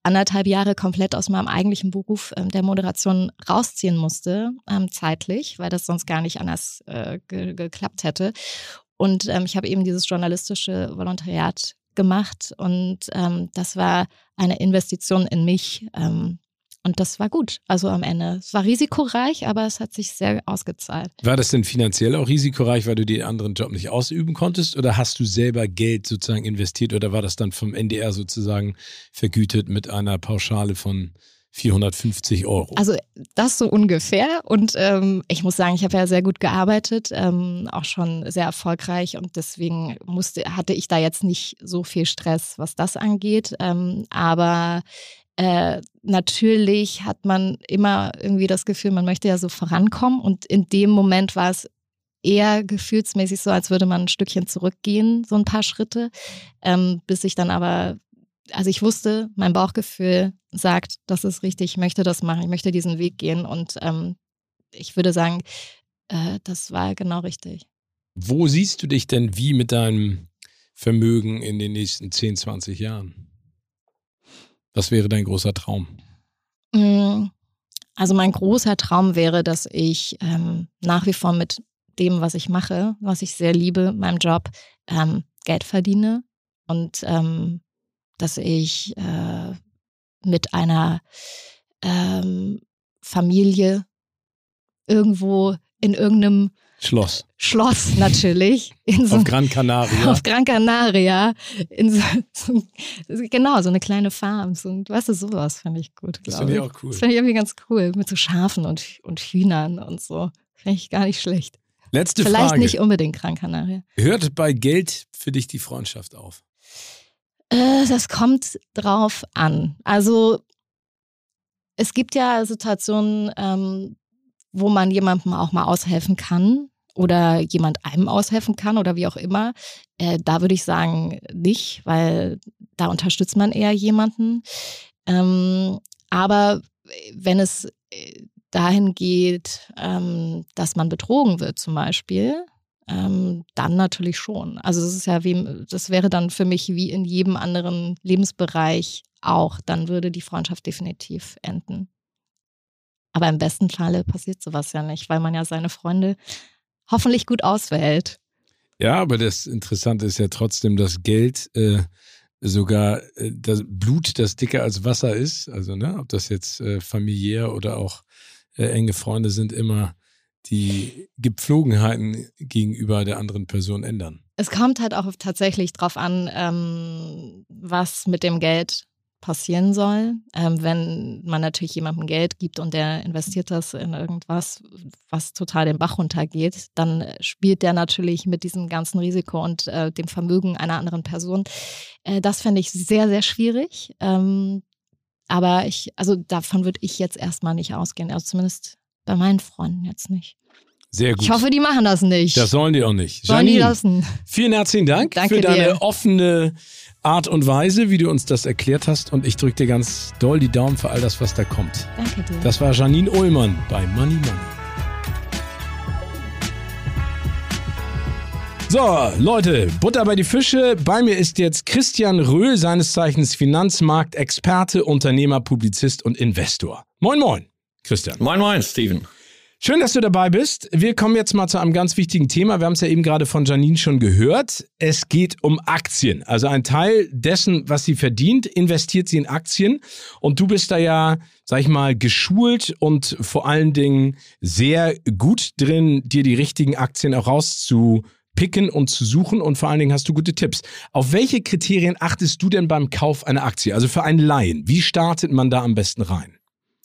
anderthalb Jahre komplett aus meinem eigentlichen Beruf ähm, der Moderation rausziehen musste, ähm, zeitlich, weil das sonst gar nicht anders äh, ge geklappt hätte. Und ähm, ich habe eben dieses journalistische Volontariat gemacht und ähm, das war eine Investition in mich. Und das war gut. Also am Ende. Es war risikoreich, aber es hat sich sehr ausgezahlt. War das denn finanziell auch risikoreich, weil du den anderen Job nicht ausüben konntest? Oder hast du selber Geld sozusagen investiert? Oder war das dann vom NDR sozusagen vergütet mit einer Pauschale von 450 Euro. Also das so ungefähr. Und ähm, ich muss sagen, ich habe ja sehr gut gearbeitet, ähm, auch schon sehr erfolgreich und deswegen musste, hatte ich da jetzt nicht so viel Stress, was das angeht. Ähm, aber äh, natürlich hat man immer irgendwie das Gefühl, man möchte ja so vorankommen und in dem Moment war es eher gefühlsmäßig so, als würde man ein Stückchen zurückgehen, so ein paar Schritte, ähm, bis ich dann aber also ich wusste, mein Bauchgefühl sagt, das ist richtig, ich möchte das machen, ich möchte diesen Weg gehen und ähm, ich würde sagen, äh, das war genau richtig. Wo siehst du dich denn wie mit deinem Vermögen in den nächsten 10, 20 Jahren? Was wäre dein großer Traum? Mm, also mein großer Traum wäre, dass ich ähm, nach wie vor mit dem, was ich mache, was ich sehr liebe, meinem Job, ähm, Geld verdiene und ähm, dass ich äh, mit einer ähm, Familie irgendwo in irgendeinem Schloss. Schloss natürlich. So, auf Gran Canaria. Auf Gran Canaria. So, so, genau, so eine kleine Farm. So, weißt du, sowas finde ich gut. Das finde ich auch cool. Das finde ich irgendwie ganz cool. Mit so Schafen und, und Hühnern und so. Finde ich gar nicht schlecht. Letzte Vielleicht Frage. Vielleicht nicht unbedingt Gran Canaria. Hört bei Geld für dich die Freundschaft auf? Äh, das kommt drauf an. Also es gibt ja Situationen, ähm, wo man jemandem auch mal aushelfen kann oder jemand einem aushelfen kann oder wie auch immer. Äh, da würde ich sagen, nicht, weil da unterstützt man eher jemanden. Ähm, aber wenn es äh, dahin geht, ähm, dass man betrogen wird zum Beispiel, ähm, dann natürlich schon. Also das ist ja wie, das wäre dann für mich wie in jedem anderen Lebensbereich auch. Dann würde die Freundschaft definitiv enden. Aber im besten Falle passiert sowas ja nicht, weil man ja seine Freunde hoffentlich gut auswählt. Ja, aber das Interessante ist ja trotzdem, dass Geld äh, sogar äh, das Blut, das dicker als Wasser ist, also ne, ob das jetzt äh, familiär oder auch äh, enge Freunde sind, immer die Gepflogenheiten gegenüber der anderen Person ändern. Es kommt halt auch tatsächlich drauf an, ähm, was mit dem Geld passieren soll. Ähm, wenn man natürlich jemandem Geld gibt und der investiert das in irgendwas, was total den Bach runtergeht, dann spielt der natürlich mit diesem ganzen Risiko und äh, dem Vermögen einer anderen Person. Äh, das fände ich sehr, sehr schwierig. Ähm, aber ich, also davon würde ich jetzt erstmal nicht ausgehen. Also zumindest bei meinen Freunden jetzt nicht. Sehr gut. Ich hoffe, die machen das nicht. Das sollen die auch nicht. Sollen die lassen. Vielen herzlichen Dank Danke für deine dir. offene Art und Weise, wie du uns das erklärt hast. Und ich drücke dir ganz doll die Daumen für all das, was da kommt. Danke dir. Das war Janine Ullmann bei Money Money. So, Leute, Butter bei die Fische. Bei mir ist jetzt Christian Röhl, seines Zeichens Finanzmarktexperte, Unternehmer, Publizist und Investor. Moin, moin, Christian. Moin, moin, Steven. Schön, dass du dabei bist. Wir kommen jetzt mal zu einem ganz wichtigen Thema. Wir haben es ja eben gerade von Janine schon gehört. Es geht um Aktien. Also ein Teil dessen, was sie verdient, investiert sie in Aktien. Und du bist da ja, sag ich mal, geschult und vor allen Dingen sehr gut drin, dir die richtigen Aktien auch rauszupicken und zu suchen. Und vor allen Dingen hast du gute Tipps. Auf welche Kriterien achtest du denn beim Kauf einer Aktie? Also für einen Laien. Wie startet man da am besten rein?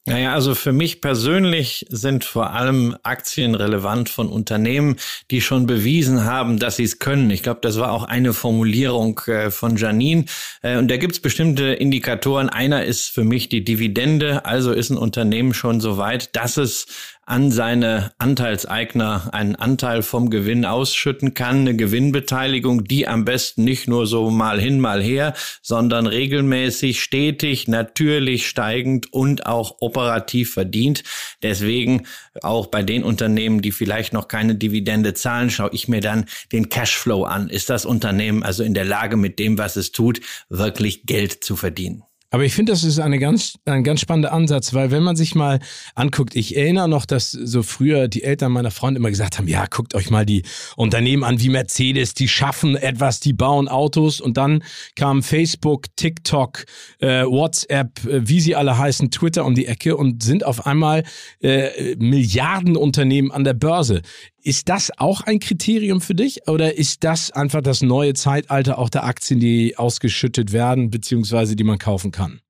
Naja, also für mich persönlich sind vor allem Aktien relevant von Unternehmen, die schon bewiesen haben, dass sie es können. Ich glaube, das war auch eine Formulierung äh, von Janine. Äh, und da gibt es bestimmte Indikatoren. Einer ist für mich die Dividende. Also ist ein Unternehmen schon so weit, dass es an seine Anteilseigner einen Anteil vom Gewinn ausschütten kann, eine Gewinnbeteiligung, die am besten nicht nur so mal hin, mal her, sondern regelmäßig, stetig, natürlich steigend und auch operativ verdient. Deswegen auch bei den Unternehmen, die vielleicht noch keine Dividende zahlen, schaue ich mir dann den Cashflow an. Ist das Unternehmen also in der Lage, mit dem, was es tut, wirklich Geld zu verdienen? Aber ich finde, das ist eine ganz, ein ganz spannender Ansatz, weil wenn man sich mal anguckt, ich erinnere noch, dass so früher die Eltern meiner Freunde immer gesagt haben, ja, guckt euch mal die Unternehmen an wie Mercedes, die schaffen etwas, die bauen Autos und dann kam Facebook, TikTok, äh, WhatsApp, äh, wie sie alle heißen, Twitter um die Ecke und sind auf einmal äh, Milliardenunternehmen an der Börse. Ist das auch ein Kriterium für dich oder ist das einfach das neue Zeitalter auch der Aktien, die ausgeschüttet werden, beziehungsweise die man kaufen kann?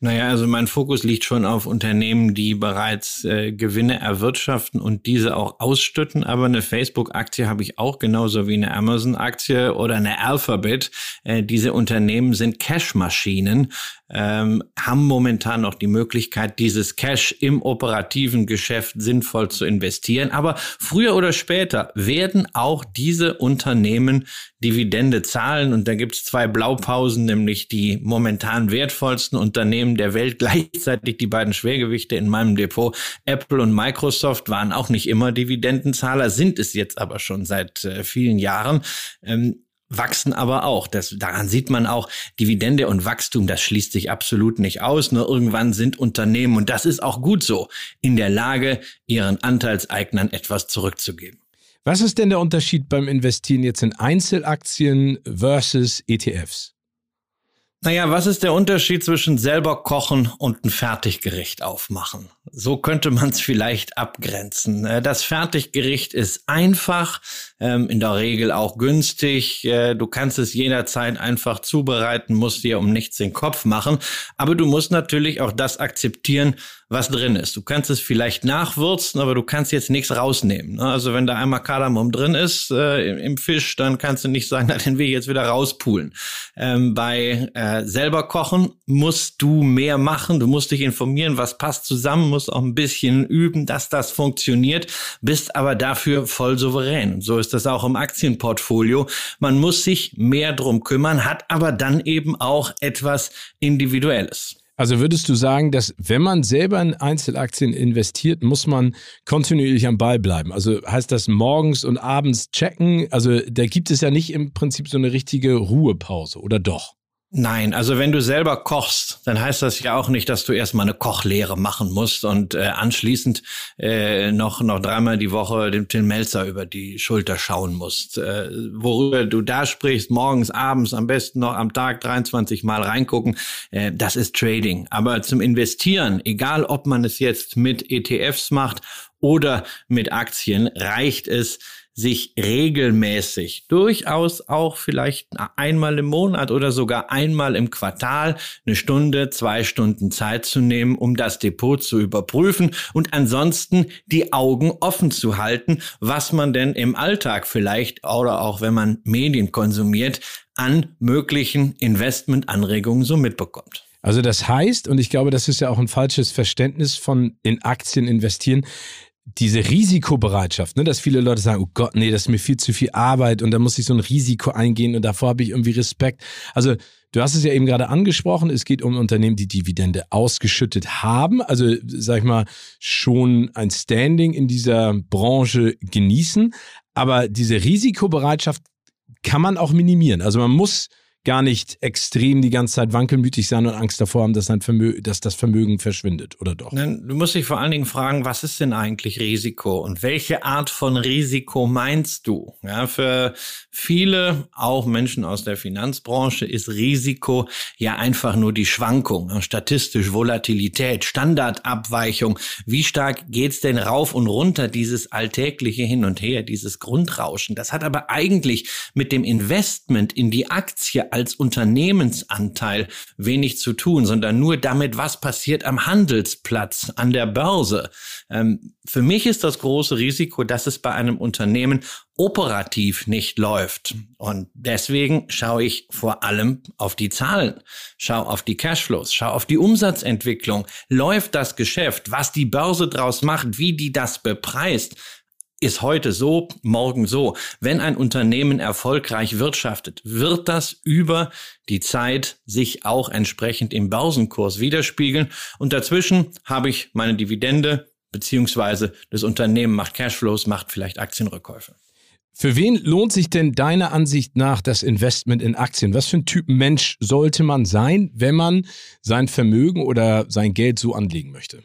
Naja, also mein Fokus liegt schon auf Unternehmen, die bereits äh, Gewinne erwirtschaften und diese auch ausstütten. Aber eine Facebook-Aktie habe ich auch genauso wie eine Amazon-Aktie oder eine Alphabet. Äh, diese Unternehmen sind Cash-Maschinen ähm, haben momentan noch die Möglichkeit, dieses Cash im operativen Geschäft sinnvoll zu investieren. Aber früher oder später werden auch diese Unternehmen Dividende zahlen. Und da gibt es zwei Blaupausen, nämlich die momentan wertvollsten Unternehmen der Welt, gleichzeitig die beiden Schwergewichte in meinem Depot. Apple und Microsoft waren auch nicht immer Dividendenzahler, sind es jetzt aber schon seit äh, vielen Jahren. Ähm, wachsen aber auch. Das, daran sieht man auch, Dividende und Wachstum, das schließt sich absolut nicht aus. Nur irgendwann sind Unternehmen, und das ist auch gut so, in der Lage, ihren Anteilseignern etwas zurückzugeben. Was ist denn der Unterschied beim Investieren jetzt in Einzelaktien versus ETFs? Naja, was ist der Unterschied zwischen selber kochen und ein Fertiggericht aufmachen? So könnte man es vielleicht abgrenzen. Äh, das Fertiggericht ist einfach, ähm, in der Regel auch günstig. Äh, du kannst es jederzeit einfach zubereiten, musst dir um nichts den Kopf machen. Aber du musst natürlich auch das akzeptieren, was drin ist. Du kannst es vielleicht nachwürzen, aber du kannst jetzt nichts rausnehmen. Ne? Also wenn da einmal Kardamom drin ist äh, im Fisch, dann kannst du nicht sagen, na, den will ich jetzt wieder rauspulen. Ähm, bei äh, selber kochen musst du mehr machen. Du musst dich informieren, was passt zusammen, musst auch ein bisschen üben, dass das funktioniert, bist aber dafür voll souverän. So ist das auch im Aktienportfolio. Man muss sich mehr drum kümmern, hat aber dann eben auch etwas Individuelles. Also würdest du sagen, dass wenn man selber in Einzelaktien investiert, muss man kontinuierlich am Ball bleiben? Also heißt das morgens und abends checken? Also da gibt es ja nicht im Prinzip so eine richtige Ruhepause, oder doch? Nein, also wenn du selber kochst, dann heißt das ja auch nicht, dass du erstmal eine Kochlehre machen musst und äh, anschließend äh, noch noch dreimal die Woche dem Tim Melzer über die Schulter schauen musst. Äh, worüber du da sprichst, morgens, abends, am besten noch am Tag 23 Mal reingucken, äh, das ist Trading. Aber zum Investieren, egal ob man es jetzt mit ETFs macht oder mit Aktien, reicht es, sich regelmäßig, durchaus auch vielleicht einmal im Monat oder sogar einmal im Quartal eine Stunde, zwei Stunden Zeit zu nehmen, um das Depot zu überprüfen und ansonsten die Augen offen zu halten, was man denn im Alltag vielleicht oder auch wenn man Medien konsumiert, an möglichen Investmentanregungen so mitbekommt. Also das heißt, und ich glaube, das ist ja auch ein falsches Verständnis von in Aktien investieren, diese Risikobereitschaft, ne, dass viele Leute sagen, oh Gott, nee, das ist mir viel zu viel Arbeit und da muss ich so ein Risiko eingehen und davor habe ich irgendwie Respekt. Also du hast es ja eben gerade angesprochen, es geht um Unternehmen, die Dividende ausgeschüttet haben, also sag ich mal, schon ein Standing in dieser Branche genießen, aber diese Risikobereitschaft kann man auch minimieren. Also man muss gar nicht extrem die ganze Zeit wankelmütig sein und Angst davor haben, dass, Vermö dass das Vermögen verschwindet, oder doch? Du musst dich vor allen Dingen fragen, was ist denn eigentlich Risiko und welche Art von Risiko meinst du? Ja, für viele, auch Menschen aus der Finanzbranche, ist Risiko ja einfach nur die Schwankung, ne? statistisch Volatilität, Standardabweichung. Wie stark geht's denn rauf und runter, dieses alltägliche Hin und Her, dieses Grundrauschen? Das hat aber eigentlich mit dem Investment in die Aktie als Unternehmensanteil wenig zu tun, sondern nur damit, was passiert am Handelsplatz, an der Börse. Ähm, für mich ist das große Risiko, dass es bei einem Unternehmen operativ nicht läuft. Und deswegen schaue ich vor allem auf die Zahlen, schaue auf die Cashflows, schaue auf die Umsatzentwicklung. Läuft das Geschäft, was die Börse draus macht, wie die das bepreist? Ist heute so, morgen so. Wenn ein Unternehmen erfolgreich wirtschaftet, wird das über die Zeit sich auch entsprechend im Börsenkurs widerspiegeln. Und dazwischen habe ich meine Dividende, beziehungsweise das Unternehmen macht Cashflows, macht vielleicht Aktienrückkäufe. Für wen lohnt sich denn deiner Ansicht nach das Investment in Aktien? Was für ein Typ Mensch sollte man sein, wenn man sein Vermögen oder sein Geld so anlegen möchte?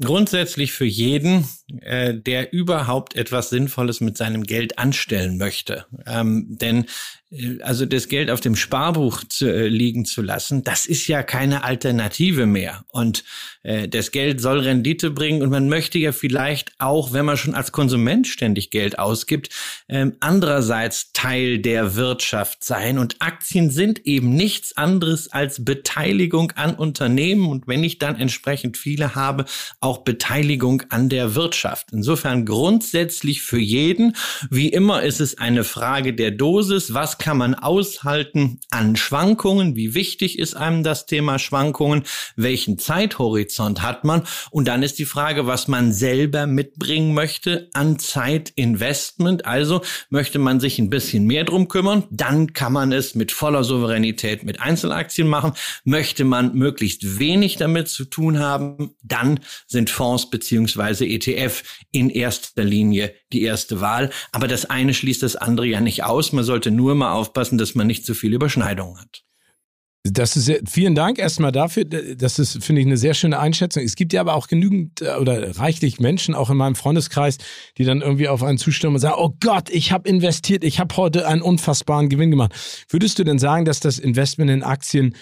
Grundsätzlich für jeden, äh, der überhaupt etwas Sinnvolles mit seinem Geld anstellen möchte. Ähm, denn äh, also das Geld auf dem Sparbuch zu, äh, liegen zu lassen, das ist ja keine Alternative mehr. Und äh, das Geld soll Rendite bringen und man möchte ja vielleicht auch, wenn man schon als Konsument ständig Geld ausgibt, äh, andererseits Teil der Wirtschaft sein. Und Aktien sind eben nichts anderes als Beteiligung an Unternehmen und wenn ich dann entsprechend viele habe, auch Beteiligung an der Wirtschaft. Insofern grundsätzlich für jeden. Wie immer ist es eine Frage der Dosis. Was kann man aushalten an Schwankungen? Wie wichtig ist einem das Thema Schwankungen? Welchen Zeithorizont hat man? Und dann ist die Frage, was man selber mitbringen möchte an Zeitinvestment. Also möchte man sich ein bisschen mehr drum kümmern, dann kann man es mit voller Souveränität mit Einzelaktien machen. Möchte man möglichst wenig damit zu tun haben, dann sind Fonds beziehungsweise ETF in erster Linie die erste Wahl. Aber das eine schließt das andere ja nicht aus. Man sollte nur mal aufpassen, dass man nicht zu viel Überschneidungen hat. Das ist sehr, vielen Dank erstmal dafür. Das ist, finde ich, eine sehr schöne Einschätzung. Es gibt ja aber auch genügend äh, oder reichlich Menschen, auch in meinem Freundeskreis, die dann irgendwie auf einen zustimmen und sagen, oh Gott, ich habe investiert, ich habe heute einen unfassbaren Gewinn gemacht. Würdest du denn sagen, dass das Investment in Aktien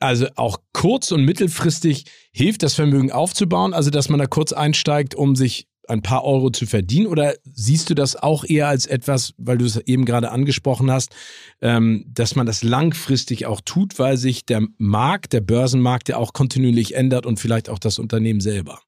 also auch kurz- und mittelfristig hilft, das Vermögen aufzubauen? Also, dass man da kurz einsteigt, um sich ein paar Euro zu verdienen? Oder siehst du das auch eher als etwas, weil du es eben gerade angesprochen hast, ähm, dass man das langfristig auch tut, weil sich der Markt, der Börsenmarkt ja auch kontinuierlich ändert und vielleicht auch das Unternehmen selber?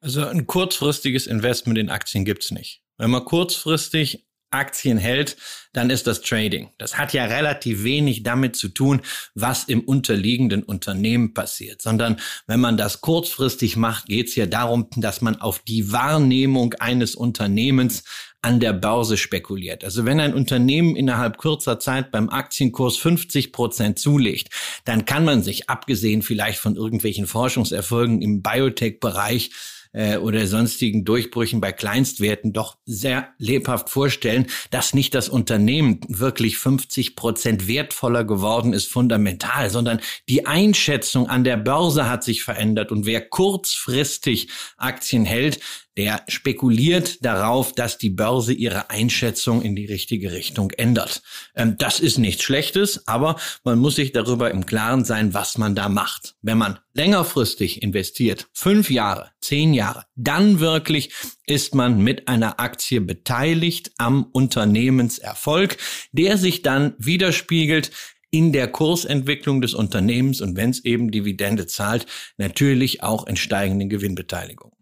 Also ein kurzfristiges Investment in Aktien gibt's nicht. Wenn man kurzfristig Aktien hält, dann ist das Trading. Das hat ja relativ wenig damit zu tun, was im unterliegenden Unternehmen passiert, sondern wenn man das kurzfristig macht, geht es ja darum, dass man auf die Wahrnehmung eines Unternehmens an der Börse spekuliert. Also wenn ein Unternehmen innerhalb kurzer Zeit beim Aktienkurs 50 Prozent zulegt, dann kann man sich, abgesehen vielleicht von irgendwelchen Forschungserfolgen im Biotech-Bereich, äh, oder sonstigen Durchbrüchen bei Kleinstwerten doch sehr lebhaft vorstellen, dass nicht das Unternehmen wirklich 50 Prozent wertvoller geworden ist, fundamental, sondern die Einschätzung an der Börse hat sich verändert. Und wer kurzfristig Aktien hält, der spekuliert darauf, dass die Börse ihre Einschätzung in die richtige Richtung ändert. Ähm, das ist nichts Schlechtes, aber man muss sich darüber im Klaren sein, was man da macht. Wenn man längerfristig investiert, fünf Jahre, zehn Jahre, dann wirklich ist man mit einer Aktie beteiligt am Unternehmenserfolg, der sich dann widerspiegelt in der Kursentwicklung des Unternehmens und wenn es eben Dividende zahlt, natürlich auch in steigenden Gewinnbeteiligungen.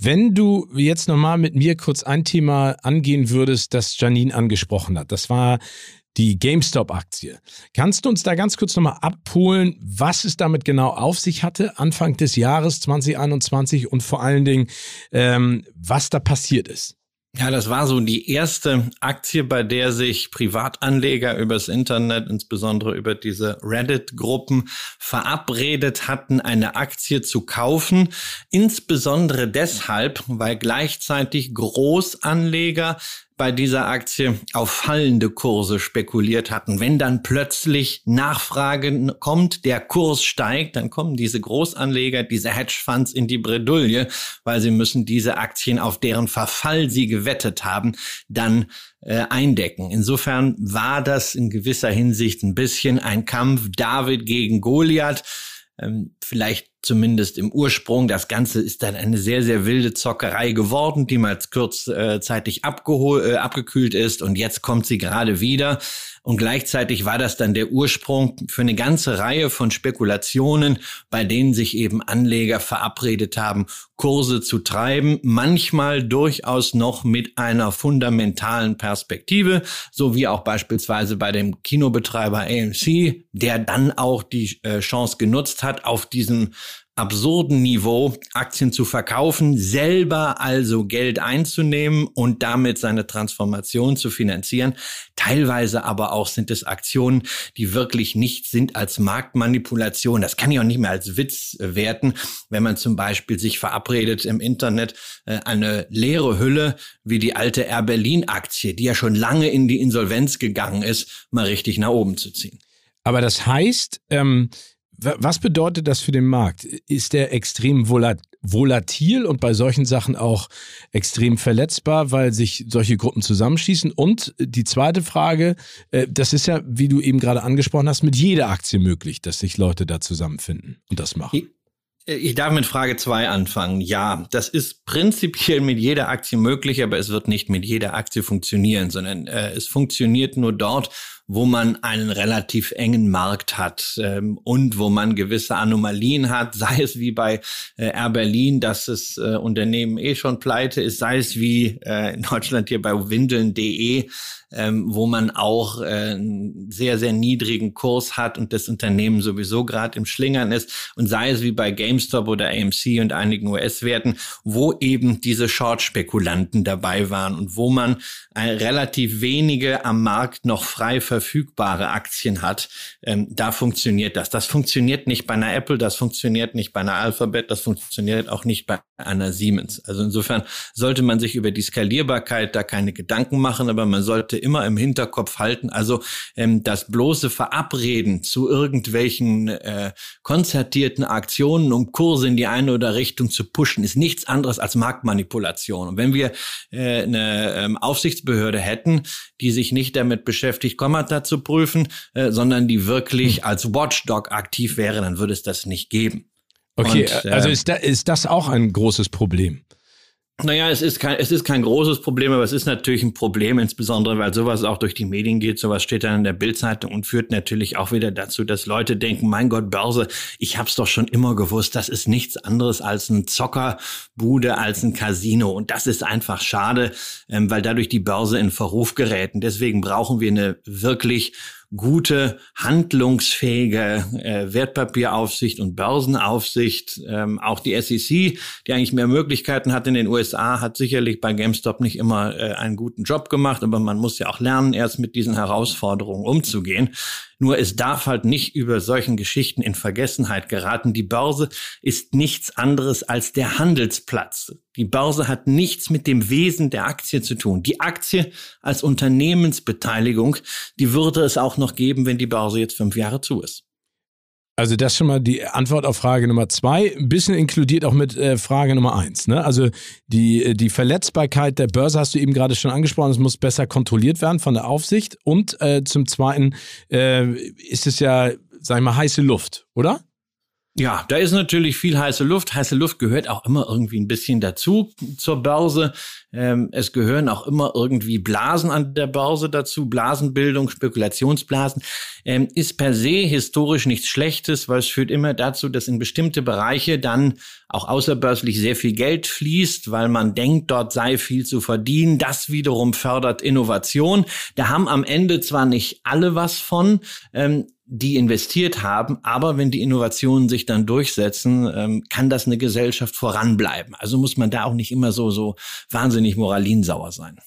Wenn du jetzt nochmal mit mir kurz ein Thema angehen würdest, das Janine angesprochen hat, das war die GameStop-Aktie. Kannst du uns da ganz kurz nochmal abholen, was es damit genau auf sich hatte, Anfang des Jahres 2021 und vor allen Dingen, ähm, was da passiert ist? Ja, das war so die erste Aktie, bei der sich Privatanleger übers Internet, insbesondere über diese Reddit-Gruppen, verabredet hatten, eine Aktie zu kaufen. Insbesondere deshalb, weil gleichzeitig Großanleger bei dieser Aktie auf fallende Kurse spekuliert hatten. Wenn dann plötzlich Nachfrage kommt, der Kurs steigt, dann kommen diese Großanleger, diese Hedgefonds in die Bredouille, weil sie müssen diese Aktien, auf deren Verfall sie gewettet haben, dann äh, eindecken. Insofern war das in gewisser Hinsicht ein bisschen ein Kampf David gegen Goliath. Ähm, vielleicht zumindest im Ursprung. Das Ganze ist dann eine sehr, sehr wilde Zockerei geworden, die mal kurzzeitig abgehol äh, abgekühlt ist und jetzt kommt sie gerade wieder. Und gleichzeitig war das dann der Ursprung für eine ganze Reihe von Spekulationen, bei denen sich eben Anleger verabredet haben, Kurse zu treiben, manchmal durchaus noch mit einer fundamentalen Perspektive, so wie auch beispielsweise bei dem Kinobetreiber AMC, der dann auch die äh, Chance genutzt hat, auf diesen absurden Niveau Aktien zu verkaufen, selber also Geld einzunehmen und damit seine Transformation zu finanzieren. Teilweise aber auch sind es Aktionen, die wirklich nicht sind als Marktmanipulation. Das kann ich auch nicht mehr als Witz werten, wenn man zum Beispiel sich verabredet im Internet äh, eine leere Hülle wie die alte Air Berlin Aktie, die ja schon lange in die Insolvenz gegangen ist, mal richtig nach oben zu ziehen. Aber das heißt, ähm, was bedeutet das für den Markt? Ist der extrem volatil und bei solchen Sachen auch extrem verletzbar, weil sich solche Gruppen zusammenschießen? Und die zweite Frage, äh, das ist ja, wie du eben gerade angesprochen hast, mit jeder Aktie möglich, dass sich Leute da zusammenfinden und das machen. Ich darf mit Frage zwei anfangen. Ja, das ist prinzipiell mit jeder Aktie möglich, aber es wird nicht mit jeder Aktie funktionieren, sondern äh, es funktioniert nur dort, wo man einen relativ engen Markt hat ähm, und wo man gewisse Anomalien hat, sei es wie bei äh, Air Berlin, dass das äh, Unternehmen eh schon pleite ist, sei es wie äh, in Deutschland hier bei windeln.de, ähm, wo man auch äh, einen sehr, sehr niedrigen Kurs hat und das Unternehmen sowieso gerade im Schlingern ist. Und sei es wie bei GameStop oder AMC und einigen US-Werten, wo eben diese Short-Spekulanten dabei waren und wo man äh, relativ wenige am Markt noch frei verfügbare Aktien hat, ähm, da funktioniert das. Das funktioniert nicht bei einer Apple, das funktioniert nicht bei einer Alphabet, das funktioniert auch nicht bei einer Siemens. Also insofern sollte man sich über die Skalierbarkeit da keine Gedanken machen, aber man sollte immer im Hinterkopf halten. Also ähm, das bloße Verabreden zu irgendwelchen äh, konzertierten Aktionen, um Kurse in die eine oder Richtung zu pushen, ist nichts anderes als Marktmanipulation. Und wenn wir äh, eine ähm, Aufsichtsbehörde hätten, die sich nicht damit beschäftigt, Kommata zu prüfen, äh, sondern die wirklich hm. als Watchdog aktiv wäre, dann würde es das nicht geben. Okay, Und, äh, also ist, da, ist das auch ein großes Problem? Naja, es ist kein, es ist kein großes Problem, aber es ist natürlich ein Problem, insbesondere weil sowas auch durch die Medien geht. Sowas steht dann in der Bildzeitung und führt natürlich auch wieder dazu, dass Leute denken, mein Gott, Börse, ich hab's doch schon immer gewusst, das ist nichts anderes als ein Zockerbude, als ein Casino. Und das ist einfach schade, ähm, weil dadurch die Börse in Verruf gerät. Und deswegen brauchen wir eine wirklich gute, handlungsfähige äh, Wertpapieraufsicht und Börsenaufsicht. Ähm, auch die SEC, die eigentlich mehr Möglichkeiten hat in den USA, hat sicherlich bei GameStop nicht immer äh, einen guten Job gemacht, aber man muss ja auch lernen, erst mit diesen Herausforderungen umzugehen. Nur es darf halt nicht über solchen Geschichten in Vergessenheit geraten. Die Börse ist nichts anderes als der Handelsplatz. Die Börse hat nichts mit dem Wesen der Aktie zu tun. Die Aktie als Unternehmensbeteiligung, die würde es auch noch geben, wenn die Börse jetzt fünf Jahre zu ist. Also das schon mal die Antwort auf Frage Nummer zwei, ein bisschen inkludiert auch mit äh, Frage Nummer eins. Ne? Also die, äh, die Verletzbarkeit der Börse hast du eben gerade schon angesprochen, es muss besser kontrolliert werden von der Aufsicht. Und äh, zum Zweiten äh, ist es ja, sag ich mal, heiße Luft, oder? Ja, da ist natürlich viel heiße Luft. Heiße Luft gehört auch immer irgendwie ein bisschen dazu zur Börse. Ähm, es gehören auch immer irgendwie Blasen an der Börse dazu. Blasenbildung, Spekulationsblasen ähm, ist per se historisch nichts Schlechtes, weil es führt immer dazu, dass in bestimmte Bereiche dann auch außerbörslich sehr viel Geld fließt, weil man denkt, dort sei viel zu verdienen. Das wiederum fördert Innovation. Da haben am Ende zwar nicht alle was von, ähm, die investiert haben. Aber wenn die Innovationen sich dann durchsetzen, ähm, kann das eine Gesellschaft voranbleiben. Also muss man da auch nicht immer so, so wahnsinnig moralinsauer sein.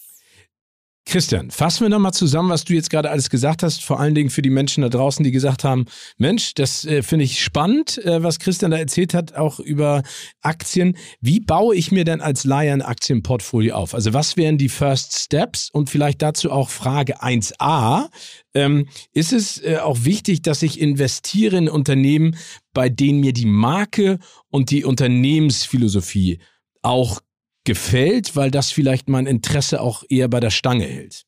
Christian, fassen wir nochmal zusammen, was du jetzt gerade alles gesagt hast, vor allen Dingen für die Menschen da draußen, die gesagt haben, Mensch, das äh, finde ich spannend, äh, was Christian da erzählt hat, auch über Aktien. Wie baue ich mir denn als Laie ein Aktienportfolio auf? Also was wären die First Steps? Und vielleicht dazu auch Frage 1a. Ähm, ist es äh, auch wichtig, dass ich investiere in Unternehmen, bei denen mir die Marke und die Unternehmensphilosophie auch gefällt, weil das vielleicht mein Interesse auch eher bei der Stange hält?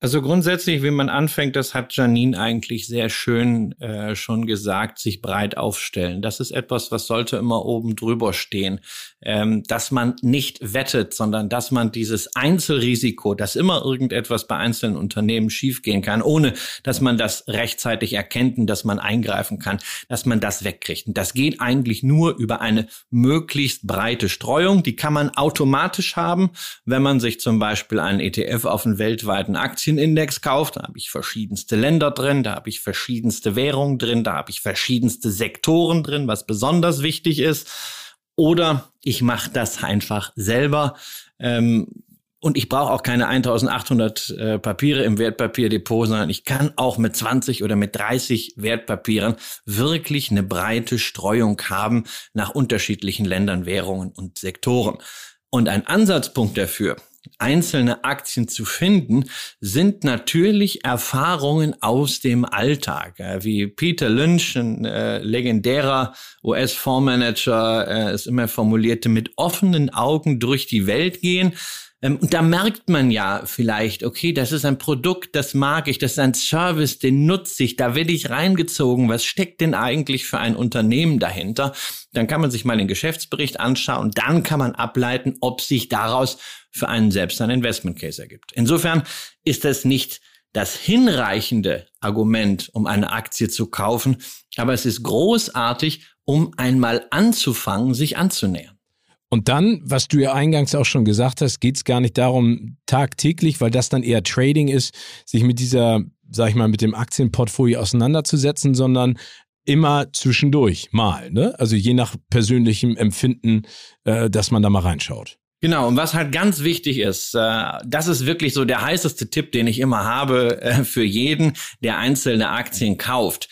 Also grundsätzlich, wie man anfängt, das hat Janine eigentlich sehr schön äh, schon gesagt, sich breit aufstellen. Das ist etwas, was sollte immer oben drüber stehen. Ähm, dass man nicht wettet, sondern dass man dieses Einzelrisiko, dass immer irgendetwas bei einzelnen Unternehmen schiefgehen kann, ohne dass man das rechtzeitig erkennt und dass man eingreifen kann, dass man das wegkriegt. Und das geht eigentlich nur über eine möglichst breite Streuung. Die kann man automatisch haben, wenn man sich zum Beispiel einen ETF auf einen weltweiten Aktien Aktienindex kauft, da habe ich verschiedenste Länder drin, da habe ich verschiedenste Währungen drin, da habe ich verschiedenste Sektoren drin, was besonders wichtig ist. Oder ich mache das einfach selber. Ähm, und ich brauche auch keine 1800 äh, Papiere im Wertpapierdepot, sondern ich kann auch mit 20 oder mit 30 Wertpapieren wirklich eine breite Streuung haben nach unterschiedlichen Ländern, Währungen und Sektoren. Und ein Ansatzpunkt dafür, einzelne Aktien zu finden, sind natürlich Erfahrungen aus dem Alltag. Wie Peter Lynch, ein äh, legendärer US-Fondsmanager, äh, es immer formulierte, mit offenen Augen durch die Welt gehen. Ähm, und da merkt man ja vielleicht, okay, das ist ein Produkt, das mag ich, das ist ein Service, den nutze ich, da werde ich reingezogen. Was steckt denn eigentlich für ein Unternehmen dahinter? Dann kann man sich mal den Geschäftsbericht anschauen dann kann man ableiten, ob sich daraus für einen selbst ein Investment Case ergibt. Insofern ist das nicht das hinreichende Argument, um eine Aktie zu kaufen, aber es ist großartig, um einmal anzufangen, sich anzunähern. Und dann, was du ja eingangs auch schon gesagt hast, geht es gar nicht darum, tagtäglich, weil das dann eher Trading ist, sich mit dieser, sag ich mal, mit dem Aktienportfolio auseinanderzusetzen, sondern immer zwischendurch mal. Ne? Also je nach persönlichem Empfinden, äh, dass man da mal reinschaut. Genau, und was halt ganz wichtig ist, äh, das ist wirklich so der heißeste Tipp, den ich immer habe äh, für jeden, der einzelne Aktien kauft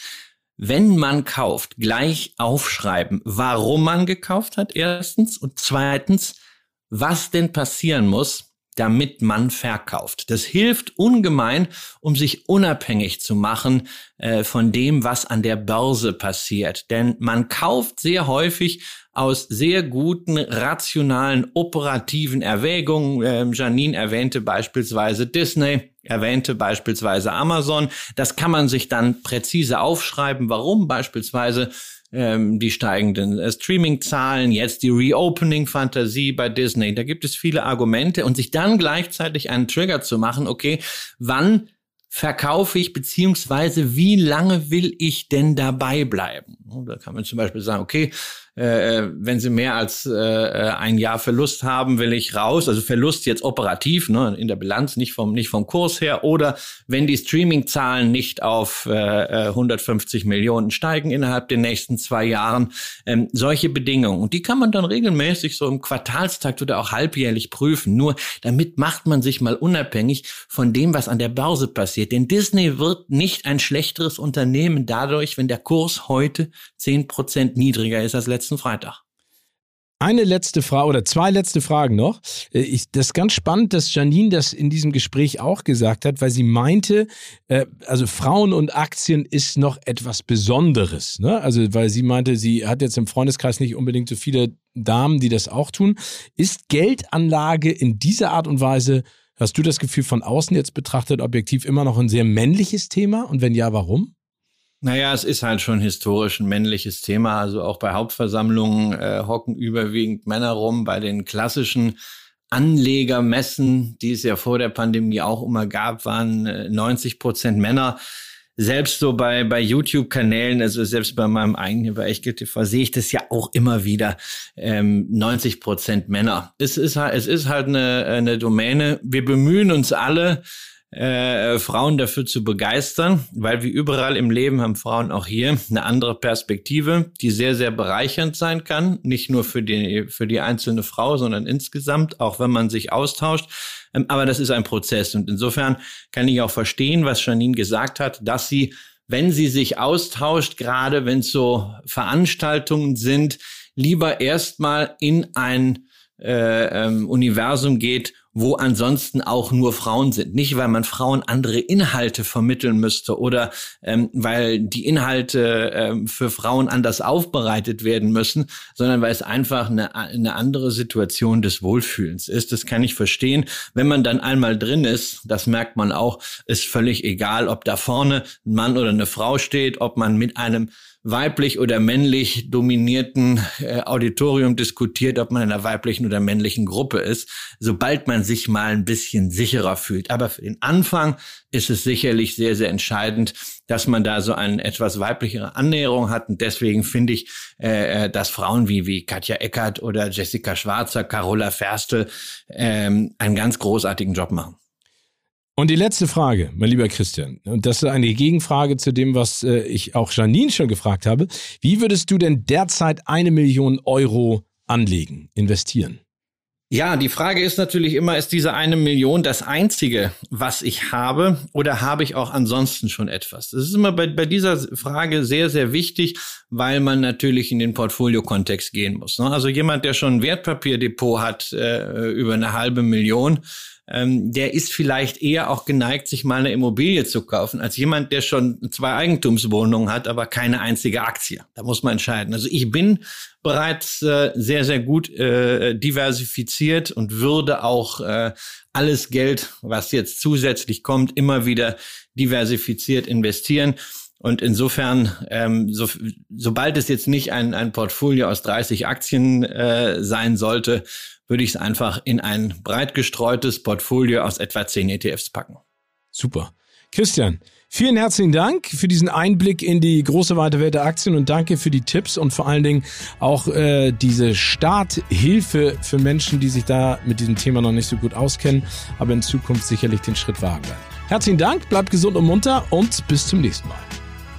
wenn man kauft, gleich aufschreiben, warum man gekauft hat, erstens. Und zweitens, was denn passieren muss, damit man verkauft. Das hilft ungemein, um sich unabhängig zu machen äh, von dem, was an der Börse passiert. Denn man kauft sehr häufig aus sehr guten, rationalen, operativen Erwägungen. Ähm, Janine erwähnte beispielsweise Disney, erwähnte beispielsweise Amazon. Das kann man sich dann präzise aufschreiben, warum beispielsweise ähm, die steigenden äh, Streaming-Zahlen, jetzt die Reopening-Fantasie bei Disney. Da gibt es viele Argumente und sich dann gleichzeitig einen Trigger zu machen, okay, wann verkaufe ich, beziehungsweise wie lange will ich denn dabei bleiben? Da kann man zum Beispiel sagen, okay, äh, wenn sie mehr als äh, äh, ein Jahr Verlust haben, will ich raus. Also Verlust jetzt operativ, ne, in der Bilanz, nicht vom, nicht vom Kurs her. Oder wenn die Streaming-Zahlen nicht auf äh, 150 äh, Millionen steigen innerhalb der nächsten zwei Jahren. Ähm, solche Bedingungen. Und die kann man dann regelmäßig so im Quartalstakt oder auch halbjährlich prüfen. Nur damit macht man sich mal unabhängig von dem, was an der Börse passiert. Denn Disney wird nicht ein schlechteres Unternehmen dadurch, wenn der Kurs heute zehn Prozent niedriger ist als letztes letzten Freitag. Eine letzte Frage oder zwei letzte Fragen noch. Äh, ich, das ist ganz spannend, dass Janine das in diesem Gespräch auch gesagt hat, weil sie meinte, äh, also Frauen und Aktien ist noch etwas Besonderes. Ne? Also, weil sie meinte, sie hat jetzt im Freundeskreis nicht unbedingt so viele Damen, die das auch tun. Ist Geldanlage in dieser Art und Weise, hast du das Gefühl von außen jetzt betrachtet, objektiv immer noch ein sehr männliches Thema? Und wenn ja, warum? Naja, es ist halt schon historisch ein männliches Thema. Also auch bei Hauptversammlungen äh, hocken überwiegend Männer rum. Bei den klassischen Anlegermessen, die es ja vor der Pandemie auch immer gab, waren äh, 90 Prozent Männer. Selbst so bei, bei YouTube-Kanälen, also selbst bei meinem eigenen, bei Echtgeld TV, sehe ich das ja auch immer wieder. Ähm, 90 Prozent Männer. Es ist, halt, es ist halt eine, eine Domäne. Wir bemühen uns alle, äh, Frauen dafür zu begeistern, weil wie überall im Leben haben Frauen auch hier eine andere Perspektive, die sehr, sehr bereichernd sein kann. Nicht nur für die, für die einzelne Frau, sondern insgesamt, auch wenn man sich austauscht. Ähm, aber das ist ein Prozess. Und insofern kann ich auch verstehen, was Janine gesagt hat, dass sie, wenn sie sich austauscht, gerade wenn es so Veranstaltungen sind, lieber erstmal in ein äh, ähm, Universum geht, wo ansonsten auch nur Frauen sind. Nicht, weil man Frauen andere Inhalte vermitteln müsste oder ähm, weil die Inhalte ähm, für Frauen anders aufbereitet werden müssen, sondern weil es einfach eine, eine andere Situation des Wohlfühlens ist. Das kann ich verstehen. Wenn man dann einmal drin ist, das merkt man auch, ist völlig egal, ob da vorne ein Mann oder eine Frau steht, ob man mit einem weiblich oder männlich dominierten äh, Auditorium diskutiert, ob man in einer weiblichen oder männlichen Gruppe ist, sobald man sich mal ein bisschen sicherer fühlt. Aber für den Anfang ist es sicherlich sehr, sehr entscheidend, dass man da so eine etwas weiblichere Annäherung hat. Und deswegen finde ich, äh, äh dass Frauen wie, wie Katja Eckert oder Jessica Schwarzer, Carola Ferstel ähm, einen ganz großartigen Job machen. Und die letzte Frage, mein lieber Christian, und das ist eine Gegenfrage zu dem, was äh, ich auch Janine schon gefragt habe. Wie würdest du denn derzeit eine Million Euro anlegen, investieren? Ja, die Frage ist natürlich immer, ist diese eine Million das einzige, was ich habe oder habe ich auch ansonsten schon etwas? Das ist immer bei, bei dieser Frage sehr, sehr wichtig, weil man natürlich in den Portfolio-Kontext gehen muss. Ne? Also jemand, der schon ein Wertpapierdepot hat äh, über eine halbe Million, ähm, der ist vielleicht eher auch geneigt, sich mal eine Immobilie zu kaufen, als jemand, der schon zwei Eigentumswohnungen hat, aber keine einzige Aktie. Da muss man entscheiden. Also ich bin bereits äh, sehr, sehr gut äh, diversifiziert und würde auch äh, alles Geld, was jetzt zusätzlich kommt, immer wieder diversifiziert investieren. Und insofern, ähm, so, sobald es jetzt nicht ein, ein Portfolio aus 30 Aktien äh, sein sollte, würde ich es einfach in ein breit gestreutes Portfolio aus etwa 10 ETFs packen. Super. Christian, vielen herzlichen Dank für diesen Einblick in die große weite Welt der Aktien und danke für die Tipps und vor allen Dingen auch äh, diese Starthilfe für Menschen, die sich da mit diesem Thema noch nicht so gut auskennen, aber in Zukunft sicherlich den Schritt wagen werden. Herzlichen Dank, bleibt gesund und munter und bis zum nächsten Mal.